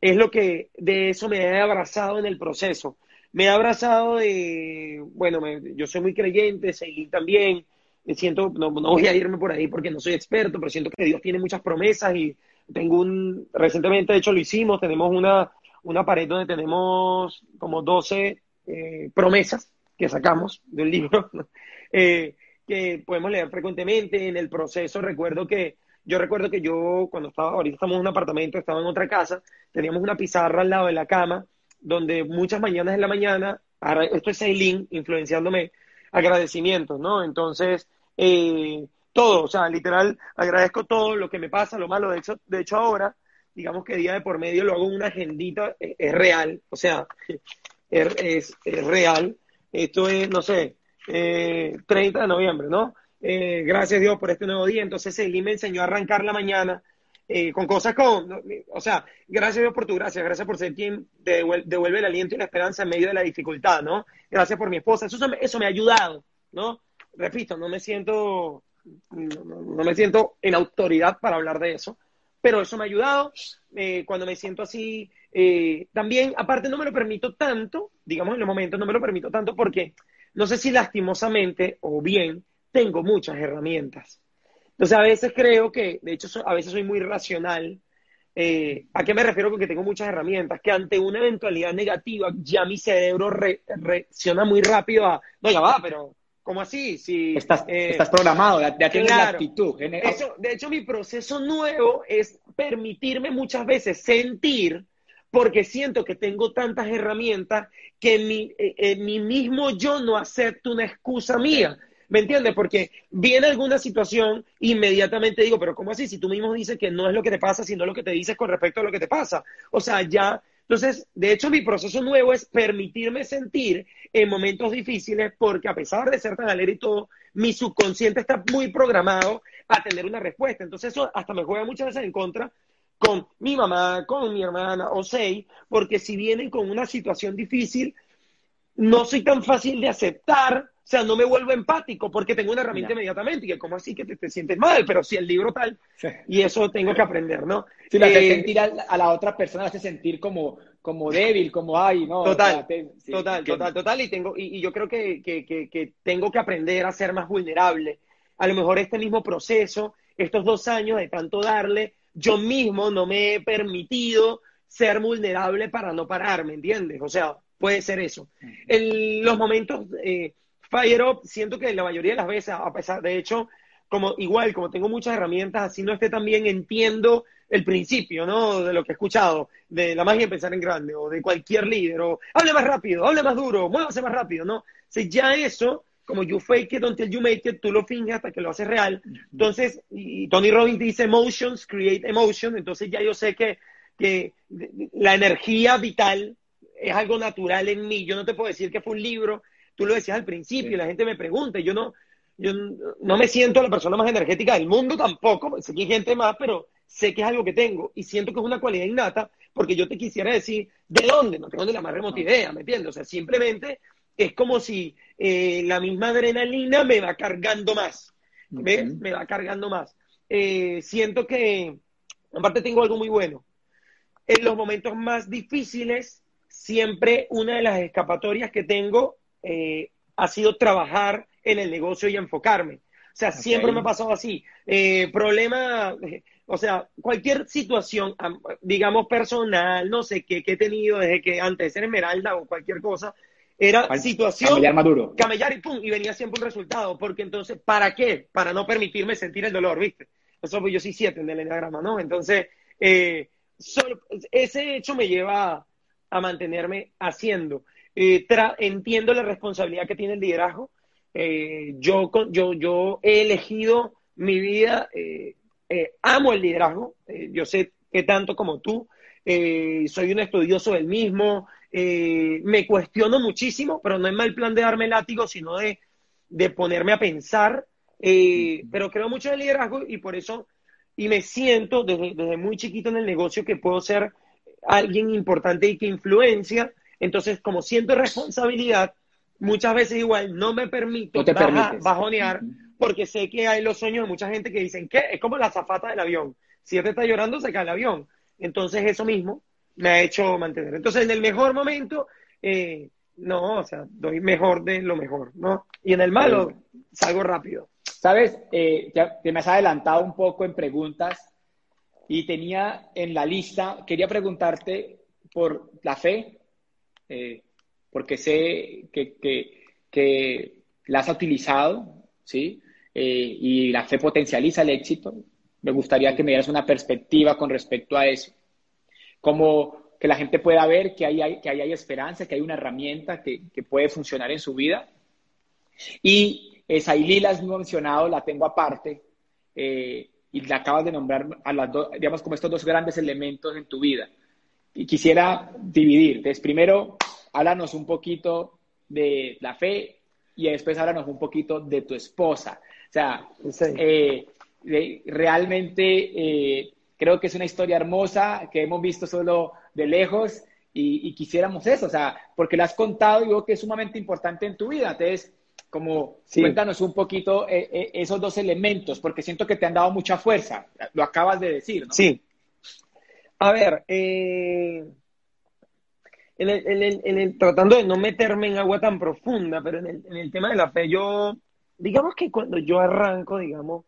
Es lo que de eso me he abrazado en el proceso. Me he abrazado de, bueno, yo soy muy creyente, Seilín también, siento, no, no, voy a irme por ahí porque no soy experto, pero siento que Dios tiene muchas promesas y tengo un, recientemente de hecho lo hicimos, tenemos una, una pared donde tenemos como 12 eh, promesas que sacamos del libro, eh, que podemos leer frecuentemente en el proceso. Recuerdo que, yo recuerdo que yo cuando estaba, ahorita estamos en un apartamento, estaba en otra casa, teníamos una pizarra al lado de la cama, donde muchas mañanas en la mañana, esto es Eileen influenciándome, agradecimientos, ¿no? Entonces, eh, todo, o sea, literal, agradezco todo lo que me pasa, lo malo, de hecho, de hecho ahora, digamos que día de por medio lo hago en una agendita, es, real, o sea, es, real, esto es, no sé, eh, 30 de noviembre, ¿no? Eh, gracias Dios por este nuevo día, entonces Eli me enseñó a arrancar la mañana eh, con cosas con, o sea, gracias Dios por tu gracia, gracias por ser quien devuelve, el aliento y la esperanza en medio de la dificultad, ¿no? Gracias por mi esposa, eso, eso me ha ayudado, ¿no? repito, no me siento, no, me siento en autoridad para hablar de eso, pero eso me ha ayudado. Eh, cuando me siento así, también, aparte, no me lo permito tanto, digamos en los momentos, no me lo permito tanto porque no sé si lastimosamente o bien tengo muchas herramientas. Entonces, a veces creo que, de hecho, a veces soy muy racional. Eh, ¿A qué me refiero con que tengo muchas herramientas? Que ante una eventualidad negativa, ya mi cerebro reacciona muy rápido a, no, ya va, pero ¿Cómo así? Si, estás, eh, estás programado, ya, tienes la actitud. de hecho, mi proceso nuevo es permitirme muchas veces sentir, porque siento que tengo tantas herramientas que mi, eh, mi mismo yo no acepto una excusa mía. ¿Me entiendes? Porque viene alguna situación, inmediatamente digo, pero ¿cómo así? Si tú mismo dices que no es lo que te pasa, sino lo que te dices con respecto a lo que te pasa. O sea, ya entonces, de hecho, mi proceso nuevo es permitirme sentir en momentos difíciles porque a pesar de ser tan alegre y todo, mi subconsciente está muy programado a tener una respuesta. Entonces, eso hasta me juega muchas veces en contra con mi mamá, con mi hermana o seis, porque si vienen con una situación difícil, no soy tan fácil de aceptar o sea, no me vuelvo empático porque tengo una herramienta inmediatamente. Y que, ¿cómo así que te, sientes mal? Pero si el libro tal. Y eso tengo que aprender, ¿no? Si la eh, sentir a, la otra persona hace sentir como, como débil, como ay, ¿no? Total, total, total, total. Y, tengo, y, yo creo que, que, que, tengo que aprender a ser más vulnerable. A lo mejor este mismo proceso, estos dos años de tanto darle, yo mismo no me he permitido ser vulnerable para no parar, ¿me entiendes? O sea, puede ser eso. En los momentos. Eh, fire up, siento que la mayoría de las veces, a pesar, de hecho, como igual, como tengo muchas herramientas, así no esté también entiendo el principio, ¿no? De lo que he escuchado, de la magia de pensar en grande, o de cualquier líder, o hable más rápido, hable más duro, muévase más rápido, ¿no? O ya eso, como you fake it until you make it, tú lo finges hasta que lo haces real. Entonces, y Tony Robbins dice emotions create emotion, entonces ya yo sé que, que la energía vital es algo natural en mí. Yo no te puedo decir que fue un libro, tú lo decías al principio, y la gente me pregunta, yo no, yo no me siento la persona más energética del mundo tampoco, sé que hay gente más, pero sé que es algo que tengo y siento que es una cualidad innata porque yo te quisiera decir de dónde, no tengo ni la más remota idea, ¿me entiendes? O sea, simplemente es como si eh, la misma adrenalina me va cargando más, ¿ves? Me va cargando más. Eh, siento que, aparte tengo algo muy bueno, en los momentos más difíciles, siempre una de las escapatorias que tengo eh, ha sido trabajar en el negocio y enfocarme. O sea, siempre me ha pasado así. Eh, problema, o sea, cualquier situación, digamos, personal, no sé qué, que he tenido desde que antes de ser Esmeralda o cualquier cosa, era situación. Camellar maduro. Camellar y pum, y venía siempre un resultado. Porque entonces, ¿para qué? Para no permitirme sentir el dolor, ¿viste? Eso pues yo sí siete en el enneagrama, ¿no? Entonces, eh, ese hecho me lleva a mantenerme haciendo. Eh, entiendo la responsabilidad que tiene el liderazgo, eh, yo, yo, yo he elegido mi vida, eh, amo el liderazgo, yo sé que tanto como tú, soy un estudioso del mismo, me cuestiono muchísimo, pero no es mal plan de darme látigo, sino de, de ponerme a pensar, pero creo mucho en el liderazgo y por eso, y me siento desde, desde muy chiquito en el negocio que puedo ser alguien importante y que influencia, entonces como siento responsabilidad, muchas veces igual no me permito bajonear porque sé que hay los sueños de mucha gente que dicen que es como la zafata del avión. Si te está llorando, se cae el avión. Entonces eso mismo me ha hecho mantener. Entonces en el mejor momento, eh, no, o sea, doy mejor de lo mejor, ¿no? Y en el malo, salgo rápido. Sabes, eh, ya te me has adelantado un poco en preguntas y tenía en la lista, quería preguntarte por la fe. Eh, porque sé que, la has utilizado, ¿sí? Eh, y la fe potencializa el éxito. Me gustaría que me dieras una perspectiva con respecto a eso. Como que la gente pueda ver que ahí hay, que hay esperanza, que hay una herramienta que, puede funcionar en su vida. Y esa la has mencionado, la tengo aparte, eh, y la acabas de nombrar a las dos, digamos, como estos dos grandes elementos en tu vida. Y quisiera dividir. Entonces, primero, háblanos un poquito de la fe y después háblanos un poquito de tu esposa. O sea, eh, realmente eh, creo que es una historia hermosa que hemos visto solo de lejos y, quisiéramos eso, o sea, porque la has contado y veo que es sumamente importante en tu vida. Entonces, como cuéntanos un poquito eh, esos dos elementos, porque siento que te han dado mucha fuerza, lo acabas de decir, ¿no? Sí. A ver, eh, en el, en el, en el, tratando de no meterme en agua tan profunda, pero en el, en el tema de la fe, yo, digamos que cuando yo arranco, digamos,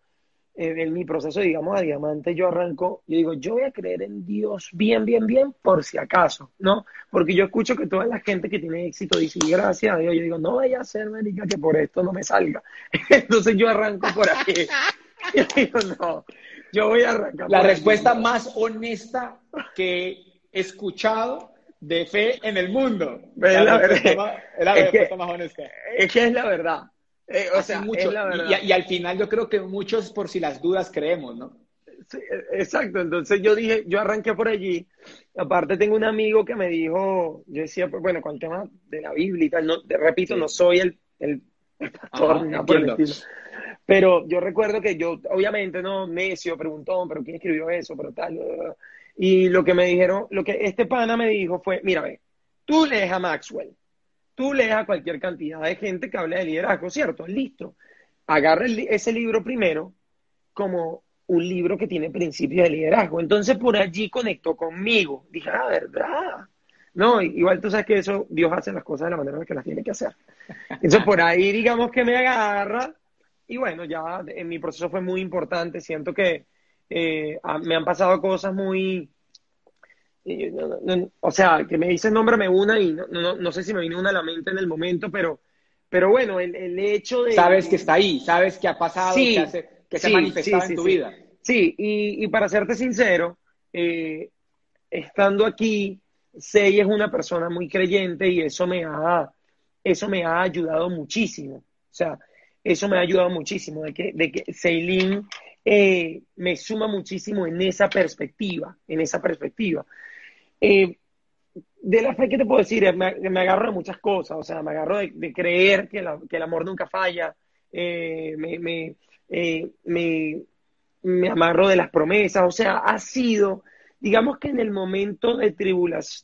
en mi proceso, digamos, a diamante, yo arranco, yo digo, yo voy a creer en Dios bien, bien, bien, por si acaso, ¿no? Porque yo escucho que toda la gente que tiene éxito dice, gracias a Dios, yo digo, no vaya a ser, América, que por esto no me salga. Entonces yo arranco por ahí. Yo digo, no, yo voy a arrancar. La respuesta más honesta que he escuchado de fe en el mundo. Es la, respuesta más honesta. Es que es la verdad. Eh, o sea, mucho. Y, al final yo creo que muchos por si las dudas creemos, ¿no? exacto, entonces yo dije, yo arranqué por allí. Aparte tengo un amigo que me dijo, yo decía, pues, bueno, con el tema de la Biblia y tal, no, te repito, no soy el, el, pastor, pero yo recuerdo que yo, obviamente, no, necio, preguntó, pero ¿quién escribió eso? Pero tal, y lo que me dijeron, lo que este pana me dijo fue, mira, ve, tú lees a Maxwell, tú lees a cualquier cantidad de gente que habla de liderazgo, ¿cierto? Listo. Agarra ese libro primero como un libro que tiene principios de liderazgo. Entonces por allí conectó conmigo. Dije, ah, verdad. No, igual tú sabes que eso, Dios hace las cosas de la manera en que las tiene que hacer. Entonces por ahí digamos que me agarra. Y bueno, ya en mi proceso fue muy importante. Siento que eh, me han pasado cosas muy... Eh, o sea, que me dices nómbrame una y no, no, no sé si me viene una a la mente en el momento, pero pero bueno, el, el hecho de... Sabes que está ahí, sabes que ha pasado, que, que se ha manifestado en tu vida. Sí, y, y, para serte sincero, eh, estando aquí, Sei es una persona muy creyente y eso me ha, eso me ha ayudado muchísimo. O sea, eso me ha ayudado muchísimo, de que, de que eh, me suma muchísimo en esa perspectiva, en esa perspectiva. Eh, de la fe, ¿qué te puedo decir? Me, me, agarro de muchas cosas, o sea, me agarro de, creer que, que, el amor nunca falla, eh, me, me, me, amarro de las promesas, o sea, ha sido, digamos que en el momento de,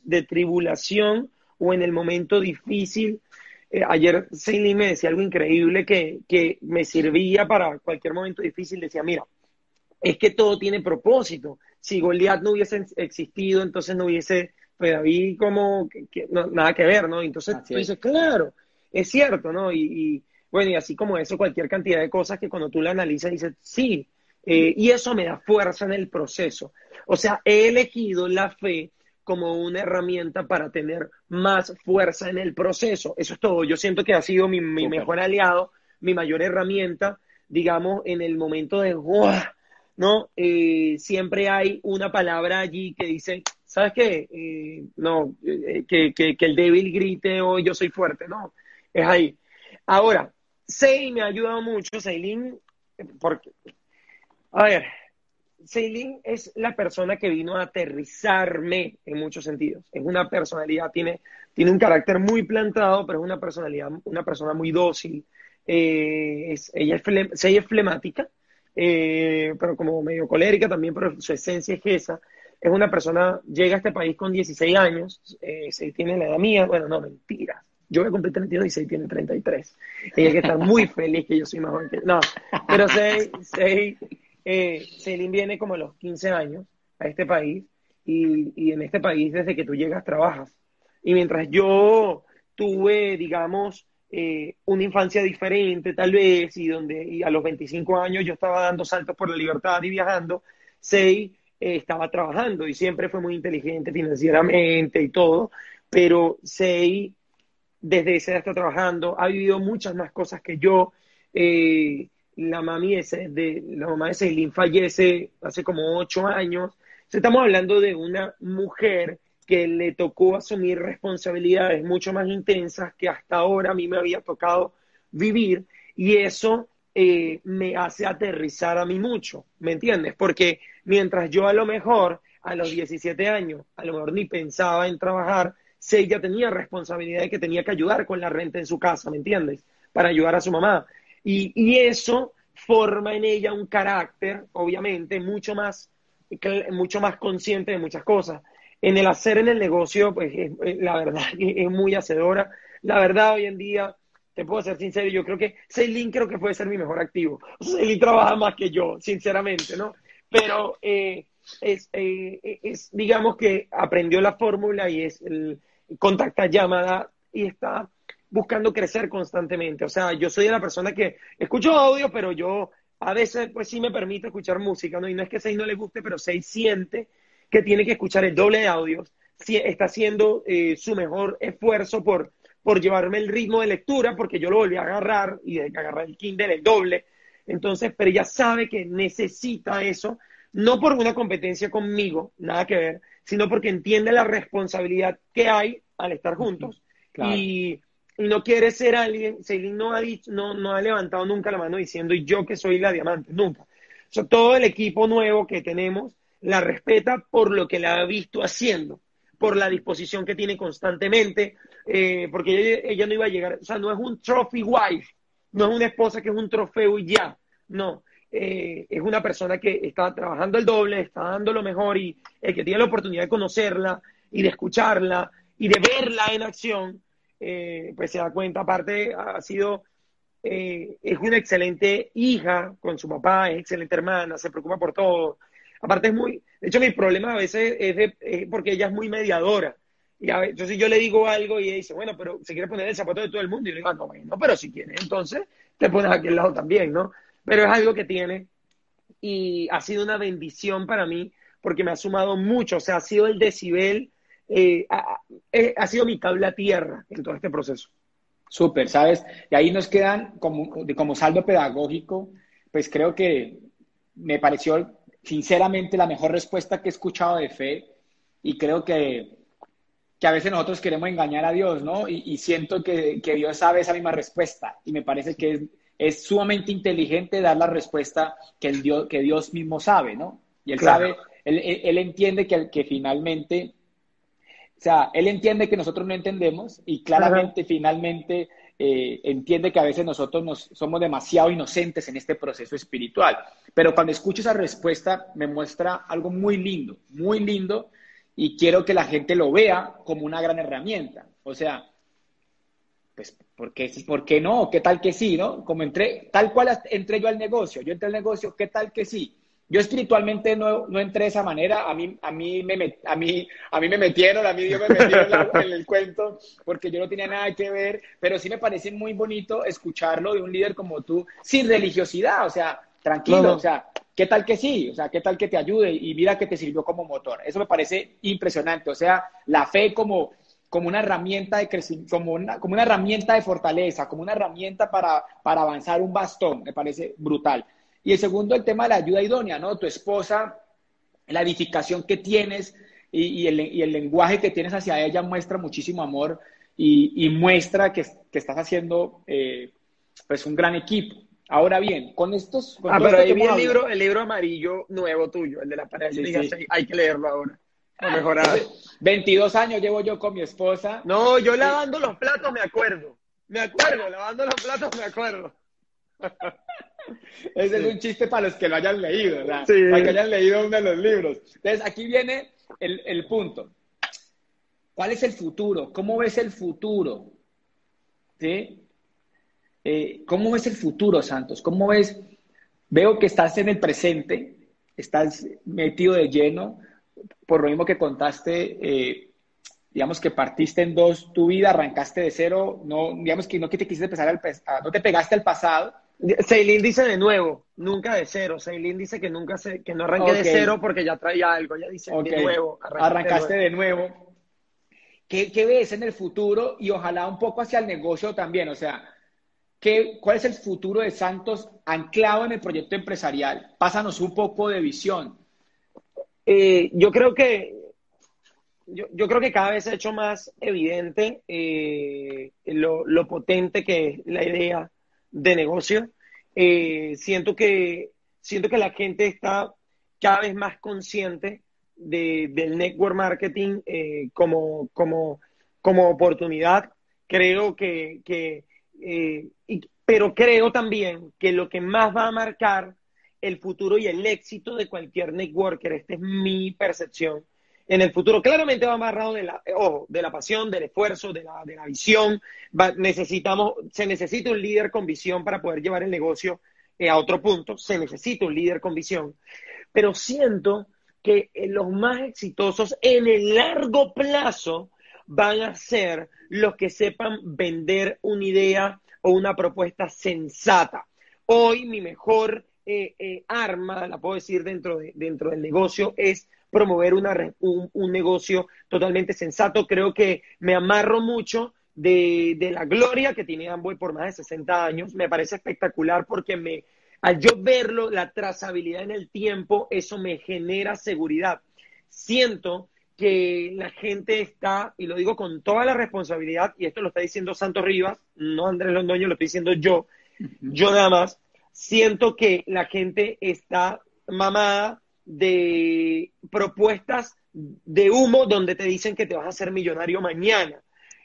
de tribulación o en el momento difícil, eh, ayer Celine me decía algo increíble que, que me servía para cualquier momento difícil, decía, mira, es que todo tiene propósito. Si Goliat no hubiese existido, entonces no hubiese pues David como que, nada que ver, ¿no? Entonces tú dices, claro, es cierto, ¿no? Y, bueno, y así como eso, cualquier cantidad de cosas que cuando tú la analizas dices, sí, eh, y eso me da fuerza en el proceso. O sea, he elegido la fe como una herramienta para tener más fuerza en el proceso. Eso es todo. Yo siento que ha sido mi, mejor aliado, mi mayor herramienta, digamos, en el momento de, ¿no? Eh, siempre hay una palabra allí que dice, ¿sabes qué? Eh, no, eh, que, que, que, el débil grite o yo soy fuerte, no, es ahí. Ahora, Sei me ha ayudado mucho, Seilin, porque, a ver, Seilin es la persona que vino a aterrizarme en muchos sentidos. Es una personalidad, tiene, tiene un carácter muy plantado, pero es una personalidad, una persona muy dócil. Eh, es, ella, es ella es flemática, pero como medio colérica también, pero su esencia es esa es una persona, llega a este país con 16 años, eh, se tiene la edad mía, bueno, no, mentira. Yo voy a cumplir 32 y se tiene 33. Ella que está muy feliz que yo soy más joven que No, pero Sei, Sei, eh, viene como a los 15 años a este país y, y en este país desde que tú llegas trabajas. Y mientras yo tuve, digamos, eh, una infancia diferente tal vez y donde y a los 25 años yo estaba dando saltos por la libertad y viajando, Sei eh, estaba trabajando y siempre fue muy inteligente financieramente y todo, pero Sei desde esa edad está trabajando, ha vivido muchas más cosas que yo. Eh, la, mami de, la mamá de Seilin fallece hace como ocho años. Estamos hablando de una mujer que le tocó asumir responsabilidades mucho más intensas que hasta ahora a mí me había tocado vivir y eso eh, me hace aterrizar a mí mucho, ¿me entiendes? Porque mientras yo a lo mejor a los 17 años, a lo mejor ni pensaba en trabajar, sé ya tenía responsabilidad de que tenía que ayudar con la renta en su casa, ¿me entiendes? Para ayudar a su mamá. Y, eso forma en ella un carácter, obviamente, mucho más, mucho más consciente de muchas cosas. En el hacer en el negocio, pues la verdad es muy hacedora. La verdad, hoy en día te puedo ser sincero, yo creo que Celine creo que puede ser mi mejor activo. Celine trabaja más que yo, sinceramente, ¿no? Pero eh, es, eh, es, digamos que aprendió la fórmula y es el contacta llamada y está buscando crecer constantemente. O sea, yo soy la persona que escucho audio, pero yo a veces pues sí me permite escuchar música, ¿no? Y no es que Sei no le guste, pero Sei siente que tiene que escuchar el doble de audios, si está haciendo eh, su mejor esfuerzo por por llevarme el ritmo de lectura, porque yo lo volví a agarrar y de que agarrar el Kindle el doble. Entonces, pero ella sabe que necesita eso, no por una competencia conmigo, nada que ver, sino porque entiende la responsabilidad que hay al estar juntos. Y, no quiere ser alguien, Celine no ha, dicho, no, no ha levantado nunca la mano diciendo y yo que soy la diamante, nunca. O sea, todo el equipo nuevo que tenemos la respeta por lo que la ha visto haciendo por la disposición que tiene constantemente, eh, porque ella, no iba a llegar, o sea, no es un trophy wife, no es una esposa que es un trofeo y ya, no, eh, es una persona que está trabajando el doble, está dando lo mejor y el que tiene la oportunidad de conocerla y de escucharla y de verla en acción, eh, pues se da cuenta, aparte ha sido, es una excelente hija con su papá, es excelente hermana, se preocupa por todo, Aparte es muy, de hecho mi problema a veces es, porque ella es muy mediadora. Y a veces, entonces yo le digo algo y ella dice, bueno, pero se quiere poner el zapato de todo el mundo. Y yo le digo, ah, no, no, pero si quieres, entonces te pones aquí al lado también, ¿no? Pero es algo que tiene y ha sido una bendición para mí porque me ha sumado mucho, o sea, ha sido el decibel, eh, ha, sido mi cable a tierra en todo este proceso. Súper, ¿sabes? Y ahí nos quedan como, como saldo pedagógico, pues creo que me pareció sinceramente la mejor respuesta que he escuchado de fe y creo que, que a veces nosotros queremos engañar a Dios, ¿no? Y, siento que, que, Dios sabe esa misma respuesta y me parece que es, es sumamente inteligente dar la respuesta que, el Dios, que Dios mismo sabe, ¿no? Y él sabe, él, él, entiende que, que finalmente o sea, él entiende que nosotros no entendemos y claramente, finalmente, eh, entiende que a veces nosotros nos, somos demasiado inocentes en este proceso espiritual. Pero cuando escucho esa respuesta, me muestra algo muy lindo, muy lindo, y quiero que la gente lo vea como una gran herramienta. O sea, pues, ¿por qué, ¿por qué no? ¿Qué tal que sí, no? Como entré, tal cual entré yo al negocio, yo entré al negocio, ¿qué tal que sí? Yo espiritualmente no, no entré de esa manera, a mí, a, mí me, a, mí, a mí me metieron, a mí Dios me metieron en, el cuento, porque yo no tenía nada que ver, pero sí me parece muy bonito escucharlo de un líder como tú, sin religiosidad, o sea, tranquilo, o sea, ¿qué tal que sí? O sea, ¿qué tal que te ayude y mira que te sirvió como motor? Eso me parece impresionante, o sea, la fe como, como una herramienta de crecimiento, como una, como una herramienta de fortaleza, como una herramienta para, para avanzar un bastón, me parece brutal. Y el segundo, el tema de la ayuda idónea, ¿no? Tu esposa, la edificación que tienes y, el, lenguaje que tienes hacia ella muestra muchísimo amor y, muestra que, estás haciendo eh, pues un gran equipo. Ahora bien, con estos... ah, pero ahí vi el libro, el libro amarillo nuevo tuyo, el de la pared. Hay que leerlo ahora. Para mejorar. 22 años llevo yo con mi esposa. No, yo lavando los platos me acuerdo. Me acuerdo, lavando los platos me acuerdo. Ese es un chiste para los que lo hayan leído, ¿verdad? Para que hayan leído uno de los libros. Entonces, aquí viene el, punto. ¿Cuál es el futuro? ¿Cómo ves el futuro? ¿Sí? Eh, ¿Cómo ves el futuro, Santos? ¿Cómo ves? Veo que estás en el presente, estás metido de lleno, por lo mismo que contaste, eh, digamos que partiste en dos tu vida, arrancaste de cero, no, digamos que no que te quisiste empezar al, no te pegaste al pasado, Seilin dice de nuevo, nunca de cero. Seilin dice que nunca se, que no arranque de cero porque ya traía algo. Ya dice de nuevo. Arrancaste de nuevo. ¿Qué, ves en el futuro? Y ojalá un poco hacia el negocio también. O sea, ¿qué, ¿cuál es el futuro de Santos anclado en el proyecto empresarial? Pásanos un poco de visión. Eh, yo creo que yo, yo, creo que cada vez se ha hecho más evidente eh, lo, lo potente que es la idea de negocio. Eh, siento, que, siento que la gente está cada vez más consciente del network marketing eh, como, como, como oportunidad. Creo que, eh, pero creo también que lo que más va a marcar el futuro y el éxito de cualquier networker, esta es mi percepción, en el futuro. Claramente va amarrado de la, de la pasión, del esfuerzo, de la, de la visión. necesitamos, se necesita un líder con visión para poder llevar el negocio eh, a otro punto. Se necesita un líder con visión. Pero siento que eh, los más exitosos en el largo plazo van a ser los que sepan vender una idea o una propuesta sensata. Hoy mi mejor eh, arma, la puedo decir dentro, de, dentro del negocio, es promover una, un, negocio totalmente sensato. Creo que me amarro mucho de, la gloria que tiene Amway por más de 60 años. Me parece espectacular porque me, al yo verlo, la trazabilidad en el tiempo, eso me genera seguridad. Siento que la gente está, y lo digo con toda la responsabilidad, y esto lo está diciendo Santos Rivas, no Andrés Londoño, lo estoy diciendo yo, yo nada más, siento que la gente está mamada de propuestas de humo donde te dicen que te vas a hacer millonario mañana.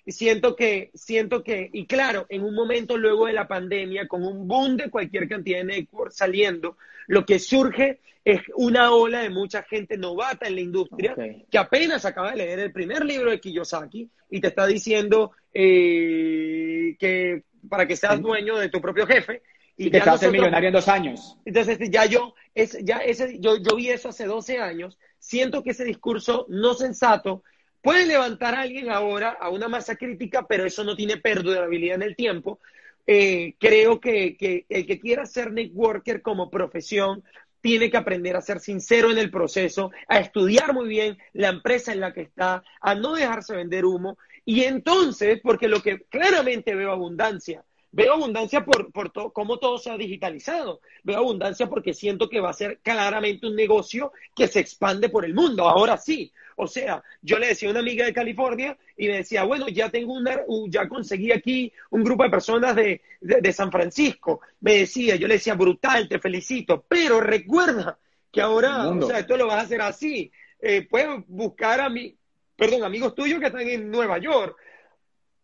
Y siento que, siento que, y claro, en un momento luego de la pandemia, con un boom de cualquier cantidad de network saliendo, lo que surge es una ola de mucha gente novata en la industria que apenas acaba de leer el primer libro de Kiyosaki y te está diciendo eh, que para que seas dueño de tu propio jefe y, te vas a hacer millonario en dos años. Entonces, ya yo, es, ya ese, yo, yo vi eso hace 12 años, siento que ese discurso no sensato puede levantar a alguien ahora a una masa crítica, pero eso no tiene perdurabilidad en el tiempo. Eh, creo que, que el que quiera ser networker como profesión tiene que aprender a ser sincero en el proceso, a estudiar muy bien la empresa en la que está, a no dejarse vender humo Y entonces, porque lo que claramente veo abundancia, veo abundancia por, por todo, cómo todo se ha digitalizado, veo abundancia porque siento que va a ser claramente un negocio que se expande por el mundo, ahora sí. O sea, yo le decía a una amiga de California y me decía, bueno, ya tengo una, ya conseguí aquí un grupo de personas de, de San Francisco. Me decía, yo le decía, brutal, te felicito, pero recuerda que ahora, o sea, esto lo vas a hacer así. Eh, puedes buscar a mí, perdón, amigos tuyos que están en Nueva York,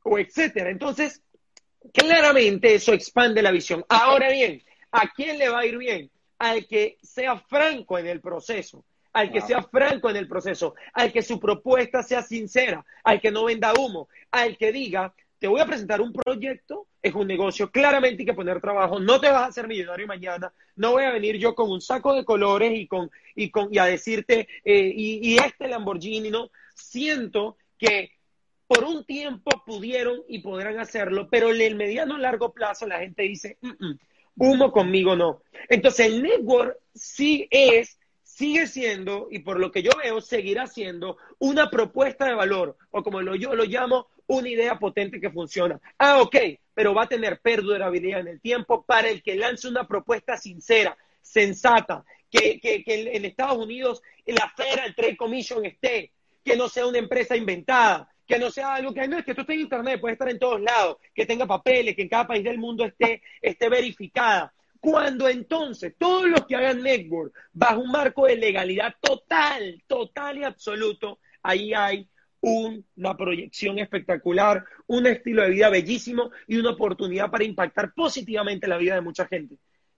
o etcétera. Entonces, claramente eso expande la visión. Ahora bien, ¿a quién le va a ir bien? Al que sea franco en el proceso, al que sea franco en el proceso, al que su propuesta sea sincera, al que no venda humo, al que diga, te voy a presentar un proyecto, es un negocio, claramente hay que poner trabajo, no te vas a hacer millonario mañana, no voy a venir yo con un saco de colores y con y con y a decirte eh, y, este Lamborghini, no, siento que por un tiempo pudieron y podrán hacerlo, pero en el mediano largo plazo la gente dice, mm, mm, humo conmigo no. Entonces el network sí es sigue siendo, y por lo que yo veo, seguirá siendo una propuesta de valor, o como lo, yo lo llamo, una idea potente que funciona. Ah, ok, pero va a tener perdurabilidad en el tiempo para el que lance una propuesta sincera, sensata, que, que, en Estados Unidos la Federal Trade Commission esté, que no sea una empresa inventada, que no sea algo que no es que esto esté en internet, puede estar en todos lados, que tenga papeles, que en cada país del mundo esté, esté verificada. Cuando entonces todos los que hagan network bajo un marco de legalidad total, total y absoluto, ahí hay una proyección espectacular, un estilo de vida bellísimo y una oportunidad para impactar positivamente la vida de mucha gente.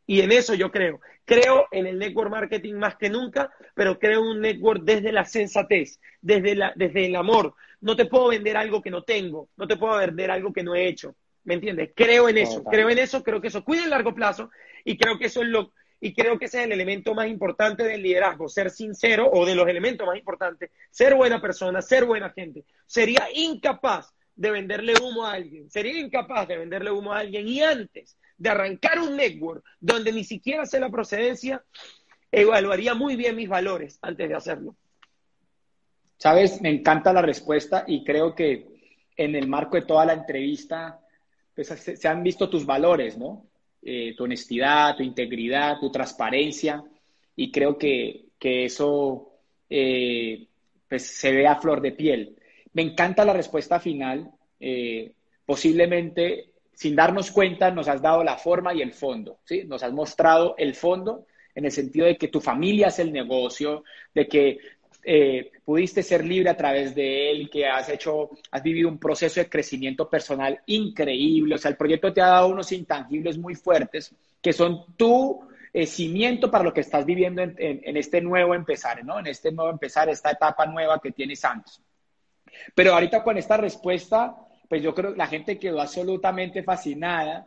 Y en eso yo creo. Creo en el network marketing más que nunca, pero creo en un network desde la sensatez, desde, la, desde el amor. No te puedo vender algo que no tengo, no te puedo vender algo que no he hecho. ¿Me entiendes? Creo en eso, creo en eso, creo que eso cuida el largo plazo y creo que eso es lo, y creo que ese es el elemento más importante del liderazgo, ser sincero o de los elementos más importantes, ser buena persona, ser buena gente. Sería incapaz de venderle humo a alguien, sería incapaz de venderle humo a alguien y antes de arrancar un network donde ni siquiera sé la procedencia, evaluaría muy bien mis valores antes de hacerlo. Sabes, me encanta la respuesta y creo que en el marco de toda la entrevista pues, se han visto tus valores, ¿no? Eh, tu honestidad, tu integridad, tu transparencia, y creo que, eso eh, pues, se ve a flor de piel. Me encanta la respuesta final. Eh, posiblemente, sin darnos cuenta, nos has dado la forma y el fondo, ¿sí? Nos has mostrado el fondo en el sentido de que tu familia es el negocio, de que eh, pudiste ser libre a través de él, que has hecho, has vivido un proceso de crecimiento personal increíble. O sea, el proyecto te ha dado unos intangibles muy fuertes que son tu eh, cimiento para lo que estás viviendo en, este nuevo empezar, ¿no? En este nuevo empezar, esta etapa nueva que tiene Santos. Pero ahorita con esta respuesta, pues yo creo que la gente quedó absolutamente fascinada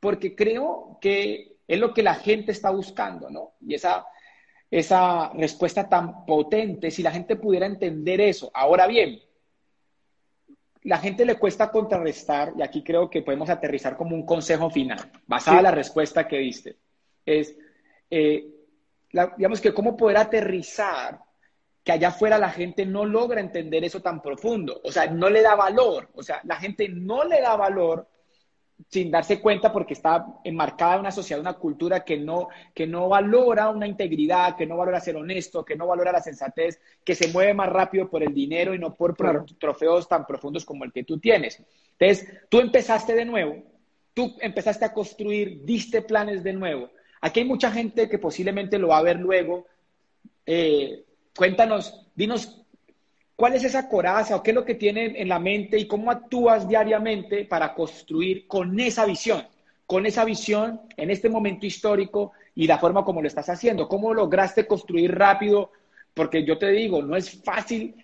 porque creo que es lo que la gente está buscando, ¿no? Y esa esa respuesta tan potente, si la gente pudiera entender eso. Ahora bien, la gente le cuesta contrarrestar, y aquí creo que podemos aterrizar como un consejo final, basada en la respuesta que diste, es, eh, digamos que cómo poder aterrizar que allá afuera la gente no logra entender eso tan profundo, o sea, no le da valor, o sea, la gente no le da valor sin darse cuenta porque está enmarcada en una sociedad, una cultura que no, que no valora una integridad, que no valora ser honesto, que no valora la sensatez, que se mueve más rápido por el dinero y no por, trofeos tan profundos como el que tú tienes. Entonces, tú empezaste de nuevo, tú empezaste a construir, diste planes de nuevo. Aquí hay mucha gente que posiblemente lo va a ver luego. Eh, cuéntanos, dinos ¿Cuál es esa coraza o qué es lo que tienen en la mente y cómo actúas diariamente para construir con esa visión? Con esa visión en este momento histórico y la forma como lo estás haciendo. ¿Cómo lograste construir rápido? Porque yo te digo, no es fácil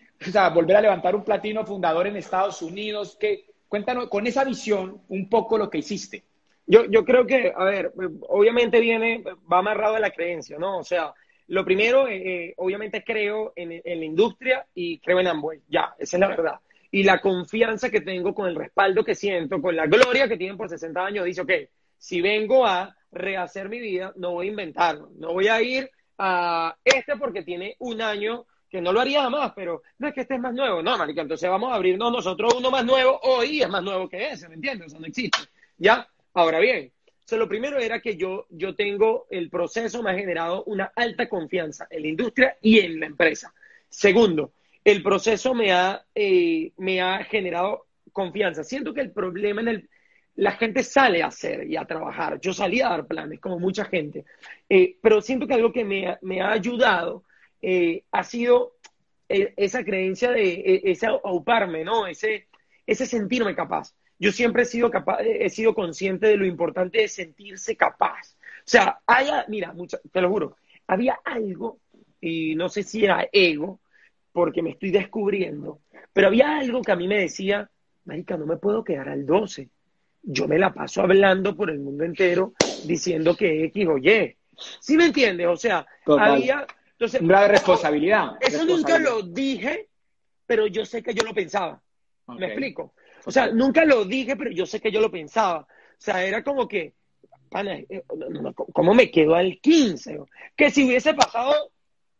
volver a levantar un platino fundador en Estados Unidos. Que, cuéntanos con esa visión un poco lo que hiciste. Yo, yo creo que, a ver, obviamente viene, va amarrado a la creencia, ¿no? O sea, lo primero, eh, eh, obviamente creo en, la industria y creo en Amway, ya, esa es la verdad. Y la confianza que tengo con el respaldo que siento, con la gloria que tienen por 60 años, dice, ok, si vengo a rehacer mi vida, no voy a inventarlo, no voy a ir a este porque tiene un año que no lo haría jamás, pero no es que este es más nuevo, no, marica, entonces vamos a abrirnos nosotros uno más nuevo hoy es más nuevo que ese, ¿me entiendes? Eso no existe, ¿ya? Ahora bien, lo primero era que yo, yo tengo el proceso, me ha generado una alta confianza en la industria y en la empresa. Segundo, el proceso me ha, eh, me ha generado confianza. Siento que el problema en el... La gente sale a hacer y a trabajar. Yo salí a dar planes, como mucha gente. Eh, pero siento que algo que me, me ha ayudado eh, ha sido eh, esa creencia de eh, ese auparme, ¿no? Ese, ese sentirme capaz. Yo siempre he sido capaz, he sido consciente de lo importante de sentirse capaz. O sea, haya, mira, te lo juro, había algo, y no sé si era ego, porque me estoy descubriendo, pero había algo que a mí me decía, Marica, no me puedo quedar al 12. Yo me la paso hablando por el mundo entero diciendo que X o Y. ¿Sí me entiendes? O sea, había, entonces, grave responsabilidad. Eso nunca lo dije, pero yo sé que yo lo pensaba. ¿Me explico? O sea, nunca lo dije, pero yo sé que yo lo pensaba. O sea, era como que, eh, ¿cómo me quedo al 15? Que si hubiese pasado,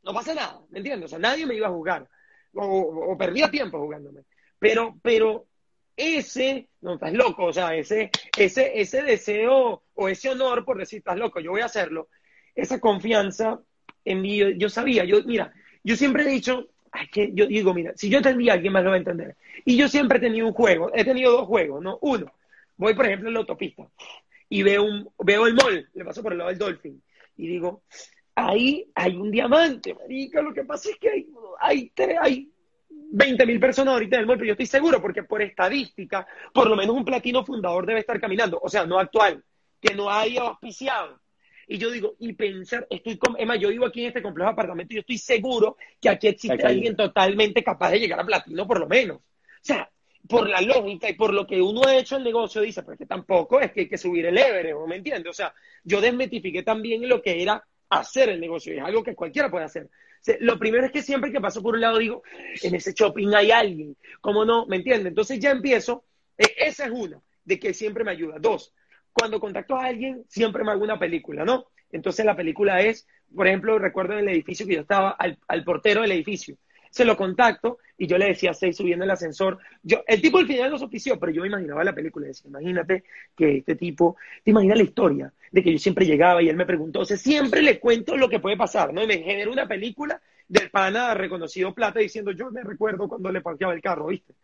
no pasa nada, ¿me entiendes? O sea, nadie me iba a jugar. O, perdía tiempo jugándome. Pero, pero ese, no, estás loco, o sea, ese, ese, ese deseo o ese honor por decir, estás loco, yo voy a hacerlo, esa confianza en mí, yo, sabía, yo, mira, yo siempre he dicho, ay, que yo digo, mira, si yo entendía, alguien más lo va a entender. Y yo siempre he tenido un juego, he tenido dos juegos, ¿no? Uno, voy, por ejemplo, en la autopista y veo, un, veo el mall, le paso por el lado del Dolphin, y digo, ahí hay un diamante, marica, lo que pasa es que hay, hay, hay 20 mil personas ahorita en el mall, pero yo estoy seguro, porque por estadística, por lo menos un platino fundador debe estar caminando, o sea, no actual, que no haya auspiciado. Y yo digo, y pensar, estoy con, Emma, yo vivo aquí en este complejo de apartamento y yo estoy seguro que aquí existe alguien totalmente capaz de llegar a platino, por lo menos. O sea, por la lógica y por lo que uno ha hecho el negocio, dice, pero que tampoco es que hay que subir el Everest, ¿me entiendes? O sea, yo desmetifiqué también lo que era hacer el negocio, y es algo que cualquiera puede hacer. lo primero es que siempre que paso por un lado digo, en ese shopping hay alguien, ¿cómo no? ¿Me entiendes? Entonces ya empiezo, eh, esa es una, de que siempre me ayuda. Dos, cuando contacto a alguien, siempre me hago una película, ¿no? Entonces la película es, por ejemplo, recuerdo en el edificio que yo estaba, al, portero del edificio. Se lo contacto y yo le decía, seis subiendo el ascensor. Yo, el tipo al final nos ofició, pero yo me imaginaba la película. Decía, imagínate que este tipo, te imaginas la historia de que yo siempre llegaba y él me preguntó. O sea, siempre le cuento lo que puede pasar, ¿no? Y me generó una película del pana reconocido plata diciendo, yo me recuerdo cuando le parqueaba el carro, ¿viste?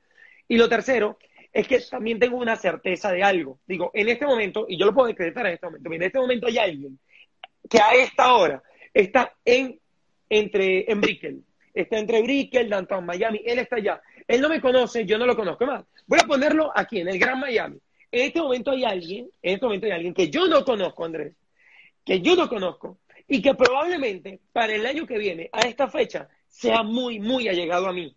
Y lo tercero es que también tengo una certeza de algo. Digo, en este momento, y yo lo puedo decretar en este momento, en este momento hay alguien que a esta hora está en, entre, en Brickell. Está entre Brickell, Downtown Miami, él está allá. Él no me conoce, yo no lo conozco más. Voy a ponerlo aquí, en el Gran Miami. En este momento hay alguien, en este momento hay alguien que yo no conozco, Andrés, que yo no conozco, y que probablemente para el año que viene, a esta fecha, sea muy, muy allegado a mí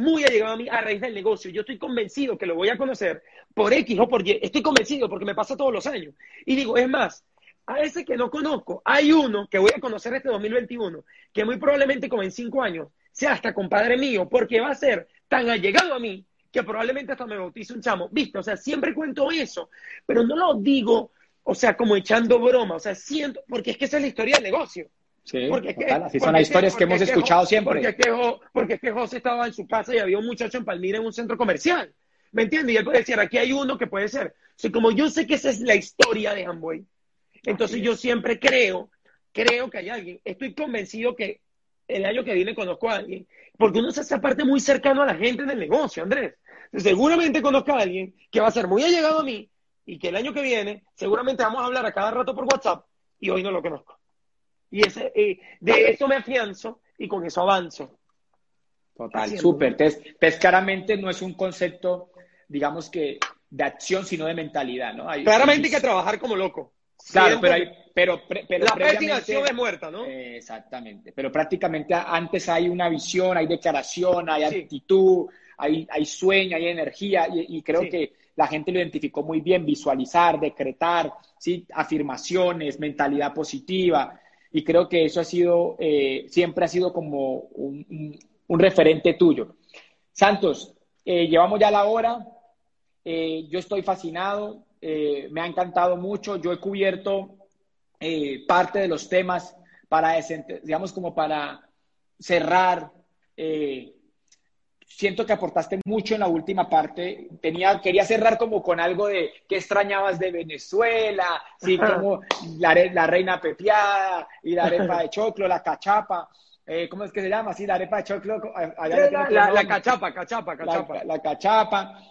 muy allegado a mí a raíz del negocio. Yo estoy convencido que lo voy a conocer por X o por Y. Estoy convencido porque me pasa todos los años. Y digo, es más, a ese que no conozco, hay uno que voy a conocer este 2021, que muy probablemente como en cinco años sea hasta compadre mío, porque va a ser tan allegado a mí que probablemente hasta me bautice un chamo. ¿Viste? O sea, siempre cuento eso, pero no lo digo, o sea, como echando broma, o sea, siento, porque es que esa es la historia del negocio. Sí, porque así son las historias que, hemos escuchado siempre. Porque es, que, porque es que José estaba en su casa y había un muchacho en Palmira en un centro comercial. ¿Me entiendes? Y él puede decir, aquí hay uno que puede ser. O como yo sé que esa es la historia de Amway, entonces yo siempre creo, creo que hay alguien. Estoy convencido que el año que viene conozco a alguien, porque uno se hace parte muy cercano a la gente del negocio, Andrés. Seguramente conozco a alguien que va a ser muy allegado a mí y que el año que viene seguramente vamos a hablar a cada rato por WhatsApp y hoy no lo conozco. Y ese, eh, de eso me afianzo y con eso avanzo. Total, súper. Entonces, pues claramente no es un concepto, digamos que de acción, sino de mentalidad, ¿no? claramente hay que trabajar como loco. Claro, pero, hay, pero, pero la acción es muerta, ¿no? exactamente. Pero prácticamente antes hay una visión, hay declaración, hay actitud, hay, hay sueño, hay energía, y, creo que la gente lo identificó muy bien, visualizar, decretar, ¿sí? afirmaciones, mentalidad positiva y creo que eso ha sido, eh, siempre ha sido como un, referente tuyo. Santos, eh, llevamos ya la hora, eh, yo estoy fascinado, me ha encantado mucho, yo he cubierto parte de los temas para, digamos, como para cerrar siento que aportaste mucho en la última parte. Tenía, quería cerrar como con algo de qué extrañabas de Venezuela, sí, como la, la, reina pepiada y la arepa de choclo, la cachapa. Eh, ¿Cómo es que se llama? Sí, la arepa de choclo. la, cachapa, cachapa, cachapa. La, cachapa.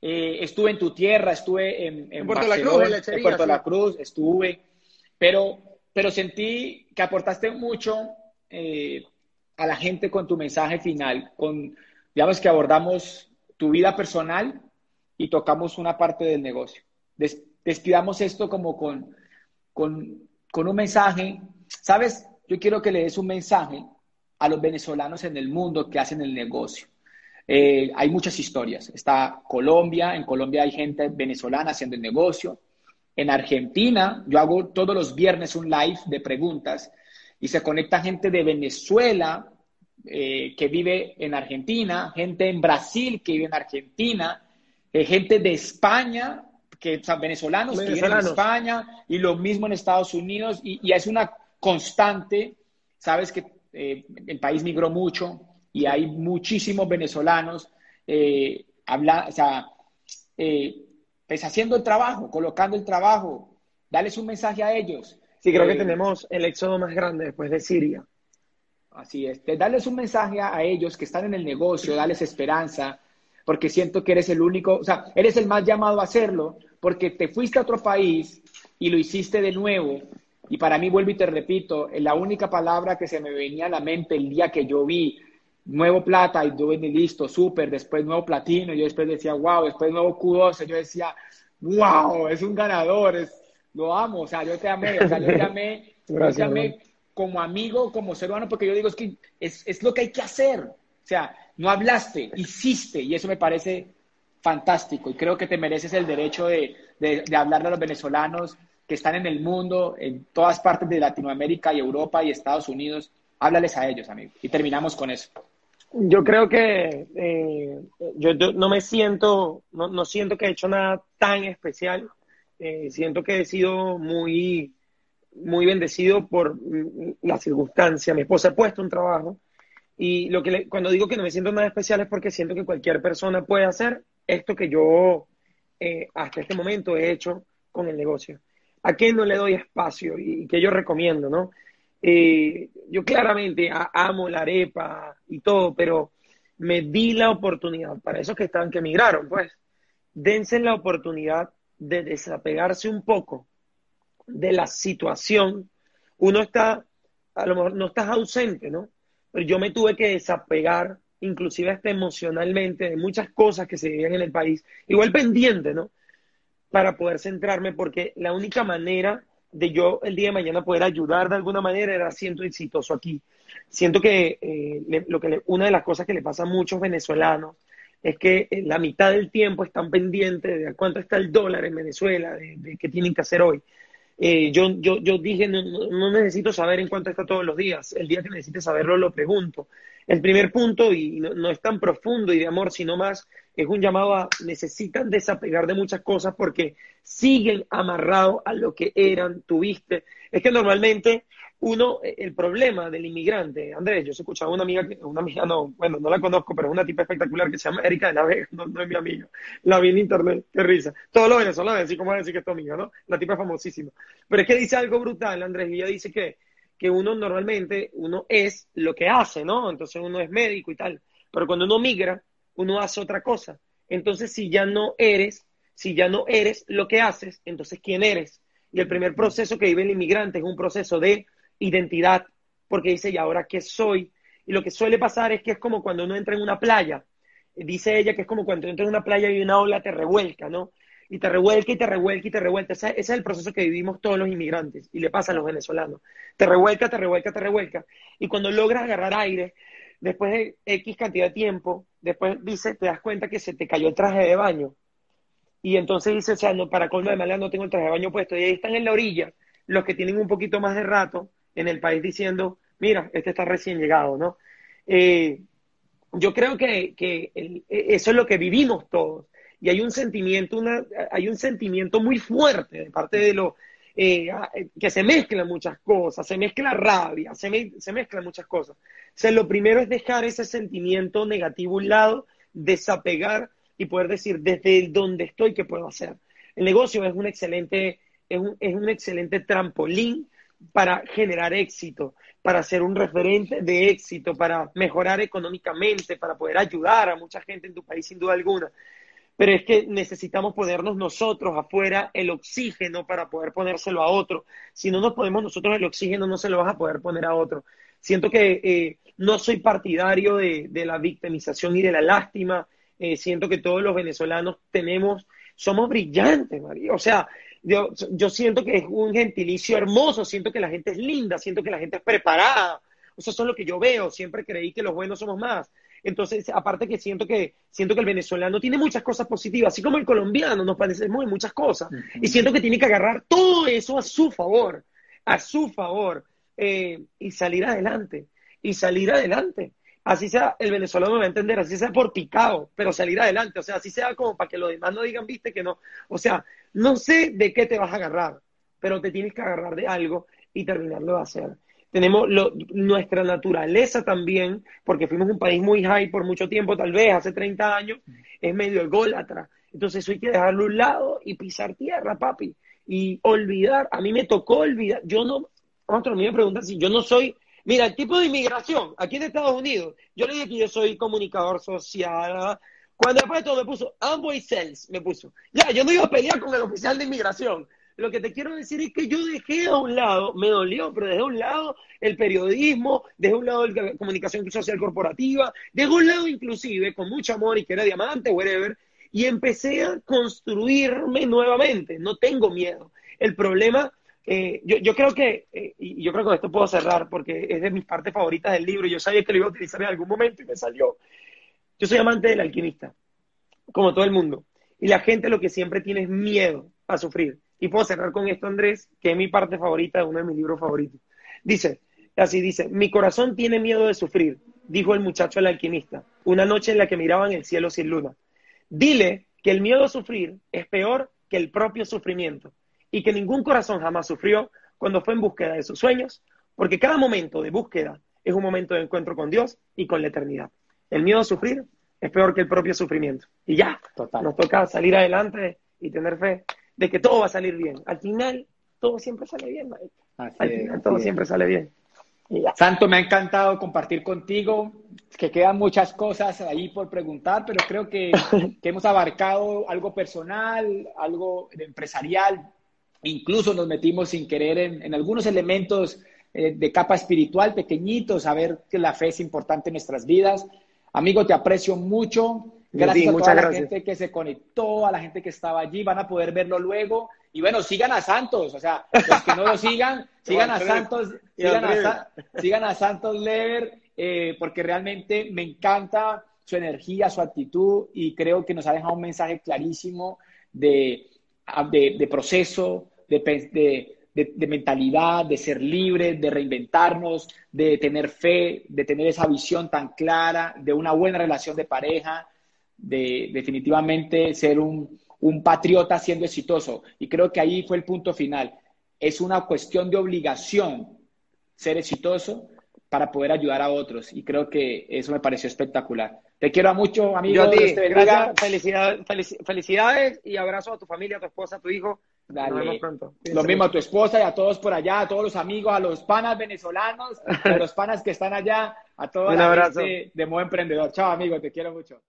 Eh, estuve en tu tierra, estuve en, en, Puerto La Cruz, en Puerto La Cruz, estuve, pero, pero sentí que aportaste mucho eh, a la gente con tu mensaje final, con digamos que abordamos tu vida personal y tocamos una parte del negocio. despidamos esto como con, con, un mensaje. ¿Sabes? Yo quiero que le des un mensaje a los venezolanos en el mundo que hacen el negocio. Eh, hay muchas historias. Está Colombia, en Colombia hay gente venezolana haciendo el negocio. En Argentina, yo hago todos los viernes un live de preguntas y se conecta gente de Venezuela, eh, que vive en Argentina, gente en Brasil que vive en Argentina, eh, gente de España, que, son venezolanos, que viven en España, y lo mismo en Estados Unidos, y, es una constante, sabes que eh, el país migró mucho y hay muchísimos venezolanos habla, o sea, pues haciendo el trabajo, colocando el trabajo, dales un mensaje a ellos. Sí, creo que tenemos el éxodo más grande después de Siria. Así es, de darles un mensaje a ellos que están en el negocio, darles esperanza, porque siento que eres el único, o sea, eres el más llamado a hacerlo, porque te fuiste a otro país y lo hiciste de nuevo. Y para mí, vuelvo y te repito, la única palabra que se me venía a la mente el día que yo vi nuevo plata y yo venía listo, súper, después nuevo platino, y yo después decía, wow, después nuevo Q12, yo decía, wow, es un ganador, es, lo amo, o sea, yo te amé, o sea, yo te amé, yo te amé como amigo, como ser humano, porque yo digo, es que es, lo que hay que hacer. O sea, no hablaste, hiciste, y eso me parece fantástico. Y creo que te mereces el derecho de, de, de hablarle a los venezolanos que están en el mundo, en todas partes de Latinoamérica y Europa y Estados Unidos. Háblales a ellos, amigo. Y terminamos con eso. Yo creo que eh, yo, no me siento, no, no, siento que he hecho nada tan especial. Eh, siento que he sido muy muy bendecido por la circunstancia. Mi esposa ha puesto un trabajo y lo que cuando digo que no me siento nada especial es porque siento que cualquier persona puede hacer esto que yo eh, hasta este momento he hecho con el negocio. ¿A qué no le doy espacio y, que yo recomiendo, no? Eh, yo claramente amo la arepa y todo, pero me di la oportunidad para esos que estaban que emigraron, pues, dense la oportunidad de desapegarse un poco de la situación, uno está, a lo mejor no estás ausente, ¿no? Pero yo me tuve que desapegar, inclusive hasta emocionalmente, de muchas cosas que se vivían en el país, igual pendiente, ¿no? Para poder centrarme, porque la única manera de yo el día de mañana poder ayudar de alguna manera era siendo exitoso aquí. Siento que, eh, lo que una de las cosas que le pasa a muchos venezolanos es que eh, la mitad del tiempo están pendientes de cuánto está el dólar en Venezuela, de qué tienen que hacer hoy. Eh, yo, yo, yo dije, no, no, necesito saber en cuánto está todos los días. El día que necesite saberlo, lo pregunto. El primer punto, y no, no, es tan profundo y de amor, sino más, es un llamado a necesitan desapegar de muchas cosas porque siguen amarrados a lo que eran, tuviste. Es que normalmente uno, eh, el problema del inmigrante, Andrés, yo he escuchado a una amiga, una amiga no, bueno, no la conozco, pero es una tipa espectacular que se llama Erika de la Vega, no, es mi amiga, la vi en internet, qué risa. Todos los venezolanos así como decir que es tu amiga, ¿no? La tipa es famosísima. Pero es que dice algo brutal, Andrés, y ella dice que, que uno normalmente, uno es lo que hace, ¿no? Entonces uno es médico y tal. Pero cuando uno migra, uno hace otra cosa. Entonces, si ya no eres, si ya no eres lo que haces, entonces ¿quién eres? Y el primer proceso que vive el inmigrante es un proceso de identidad, porque dice, ¿y ahora qué soy? Y lo que suele pasar es que es como cuando uno entra en una playa. Dice ella que es como cuando entra en una playa y una ola te revuelca, ¿no? Y te revuelca y te revuelca y te revuelca. Ese, es el proceso que vivimos todos los inmigrantes y le pasa a los venezolanos. Te revuelca, te revuelca, te revuelca. Y cuando logras agarrar aire, después de X cantidad de tiempo, después dice, te das cuenta que se te cayó el traje de baño. Y entonces dice, o sea, no, para colmo de mala no tengo el traje de baño puesto. Y ahí están en la orilla los que tienen un poquito más de rato en el país diciendo, mira, este está recién llegado, ¿no? Eh, yo creo que, e, eso es lo que vivimos todos. Y hay un sentimiento, una, hay un sentimiento muy fuerte de parte de los eh, que se mezclan muchas cosas, se mezcla rabia, se, se mezclan muchas cosas. O sea, lo primero es dejar ese sentimiento negativo a un lado, desapegar y poder decir desde donde estoy qué puedo hacer. El negocio es un excelente, es un, es un excelente trampolín para generar éxito, para ser un referente de éxito, para mejorar económicamente, para poder ayudar a mucha gente en tu país sin duda alguna. Pero es que necesitamos ponernos nosotros afuera el oxígeno para poder ponérselo a otro. Si no nos ponemos nosotros el oxígeno, no se lo vas a poder poner a otro. Siento que eh, no soy partidario de, la victimización y de la lástima. Eh, siento que todos los venezolanos tenemos, somos brillantes, María. O sea, yo, yo siento que es un gentilicio hermoso, siento que la gente es linda, siento que la gente es preparada. Eso es lo que yo veo. Siempre creí que los buenos somos más. Entonces, aparte que siento que siento que el venezolano tiene muchas cosas positivas, así como el colombiano nos parecemos en muchas cosas. Y siento que tiene que agarrar todo eso a su favor, a su favor, eh, y salir adelante, y salir adelante. Así sea, el venezolano me va a entender, así sea por picado, pero salir adelante, o sea, así sea como para que los demás no digan, viste, que no. O sea, no sé de qué te vas a agarrar, pero te tienes que agarrar de algo y terminarlo de hacer. Tenemos nuestra naturaleza también, porque fuimos un país muy high por mucho tiempo, tal vez hace 30 años, es medio ególatra. Entonces eso hay que dejarlo a un lado y pisar tierra, papi. Y olvidar, a mí me tocó olvidar, yo no, otro me preguntan si yo no soy, mira, el tipo de inmigración aquí en Estados Unidos, yo le dije que yo soy comunicador social, cuando después de todo me puso Amboy Sales, me puso, ya, yo no iba a pelear con el oficial de inmigración, lo que te quiero decir es que yo dejé a un lado, me dolió, pero dejé a un lado el periodismo, dejé a un lado la comunicación social corporativa, dejé a un lado inclusive, con mucho amor y que era diamante, whatever, y empecé a construirme nuevamente. No tengo miedo. El problema, eh, yo, creo que, eh, y yo creo que con esto puedo cerrar porque es de mis partes favoritas del libro y yo sabía que lo iba a utilizar en algún momento y me salió. Yo soy amante del alquimista, como todo el mundo. Y la gente lo que siempre tiene es miedo a sufrir. Y puedo cerrar con esto, Andrés, que es mi parte favorita de uno de mis libros favoritos. Dice, así dice, mi corazón tiene miedo de sufrir, dijo el muchacho al alquimista, una noche en la que miraban el cielo sin luna. Dile que el miedo a sufrir es peor que el propio sufrimiento y que ningún corazón jamás sufrió cuando fue en búsqueda de sus sueños, porque cada momento de búsqueda es un momento de encuentro con Dios y con la eternidad. El miedo a sufrir es peor que el propio sufrimiento. Y ya, nos toca salir adelante y tener fe de que todo va a salir bien. Al final, todo siempre sale bien, Al final, todo siempre sale bien. Santo, me ha encantado compartir contigo, que quedan muchas cosas ahí por preguntar, pero creo que, hemos abarcado algo personal, algo empresarial, incluso nos metimos sin querer en, algunos elementos eh, de capa espiritual pequeñitos, saber que la fe es importante en nuestras vidas. Amigo, te aprecio mucho. Gracias a toda la gente que se conectó, a la gente que estaba allí, van a poder verlo luego. Y bueno, sigan a Santos, o sea, los que no lo sigan, sigan a Santos, sigan a, Santos Lever, eh, porque realmente me encanta su energía, su actitud, y creo que nos ha dejado un mensaje clarísimo de, de, proceso, de, de, mentalidad, de ser libre, de reinventarnos, de tener fe, de tener esa visión tan clara, de una buena relación de pareja, de definitivamente ser un, patriota siendo exitoso. Y creo que ahí fue el punto final. Es una cuestión de obligación ser exitoso para poder ayudar a otros. Y creo que eso me pareció espectacular. Te quiero mucho, amigo. Yo Gracias. Felicidades, felicidades y abrazo a tu familia, a tu esposa, a tu hijo. Dale. Lo mismo a tu esposa y a todos por allá, a todos los amigos, a los panas venezolanos, a los panas que están allá, a toda la gente de Modo Emprendedor. Chao, amigo, te quiero mucho.